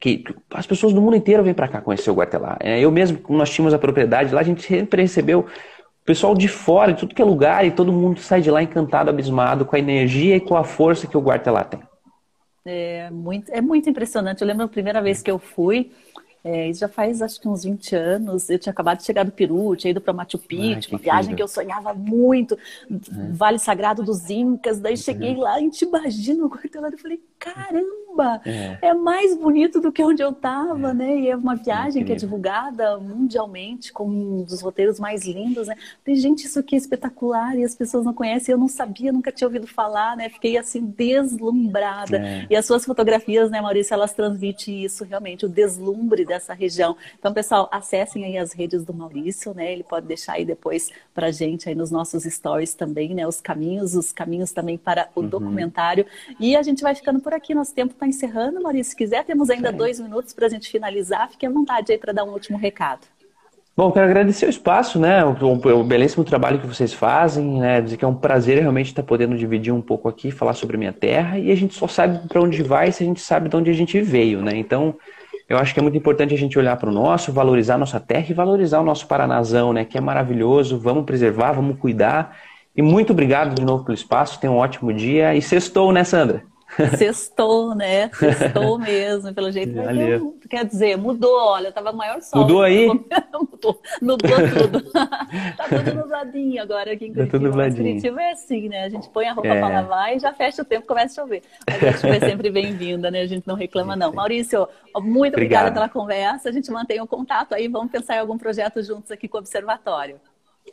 que as pessoas do mundo inteiro vêm para cá conhecer o Guatelá. É, eu mesmo, quando nós tínhamos a propriedade lá, a gente sempre recebeu pessoal de fora, de tudo que é lugar, e todo mundo sai de lá encantado, abismado com a energia e com a força que o Guatelá tem. É muito, é muito impressionante. Eu lembro a primeira vez que eu fui, é, isso já faz acho que uns 20 anos. Eu tinha acabado de chegar do Peru, tinha ido para Machu Picchu, uma viagem que eu sonhava muito, é. Vale Sagrado dos Incas. Daí cheguei uhum. lá em Tibagi, no quartelado, e falei: caramba, é. é. mais bonito do que onde eu estava, é. né? E é uma viagem que é divulgada mundialmente com um dos roteiros mais lindos, né? Tem gente, isso aqui é espetacular e as pessoas não conhecem. Eu não sabia, nunca tinha ouvido falar, né? Fiquei assim deslumbrada. É. E as suas fotografias, né, Maurício, elas transmitem isso realmente, o deslumbre dessa região. Então, pessoal, acessem aí as redes do Maurício, né? Ele pode deixar aí depois pra gente aí nos nossos stories também, né? Os caminhos, os caminhos também para o uhum. documentário. E a gente vai ficando por aqui. Nosso tempo está encerrando, Maurício. Se quiser, temos ainda Sim. dois minutos para a gente finalizar. Fique à vontade aí para dar um último recado. Bom, quero agradecer o espaço, né? O, o, o, belíssimo trabalho que vocês fazem, né? Dizer que é um prazer realmente estar podendo dividir um pouco aqui, falar sobre a minha terra. E a gente só sabe para onde vai se a gente sabe de onde a gente veio, né? Então, eu acho que é muito importante a gente olhar para o nosso, valorizar a nossa terra e valorizar o nosso Paranazão, né? Que é maravilhoso. Vamos preservar, vamos cuidar. E muito obrigado de novo pelo espaço. Tenha um ótimo dia. E sextou, né, Sandra? Sextou, né? Sextou mesmo, pelo jeito. Mas quer dizer, mudou, olha, tava maior sol. Mudou aí? mudou, nublou tudo. tá tudo nubladinho agora aqui em Curitiba. Tá tudo nubladinho. Curitiba é assim, né? A gente põe a roupa é. para lavar e já fecha o tempo, começa a chover. Mas a gente é sempre bem-vinda, né? A gente não reclama, não. Maurício, muito obrigada pela conversa. A gente mantém o contato aí. Vamos pensar em algum projeto juntos aqui com o Observatório.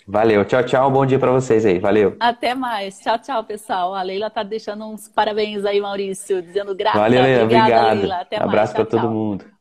Valeu, tchau, tchau. Bom dia para vocês aí. Valeu. Até mais. Tchau, tchau, pessoal. A Leila tá deixando uns parabéns aí, Maurício, dizendo graças. Valeu, Leila. Obrigada, obrigado. Leila. Até Abraço para todo mundo.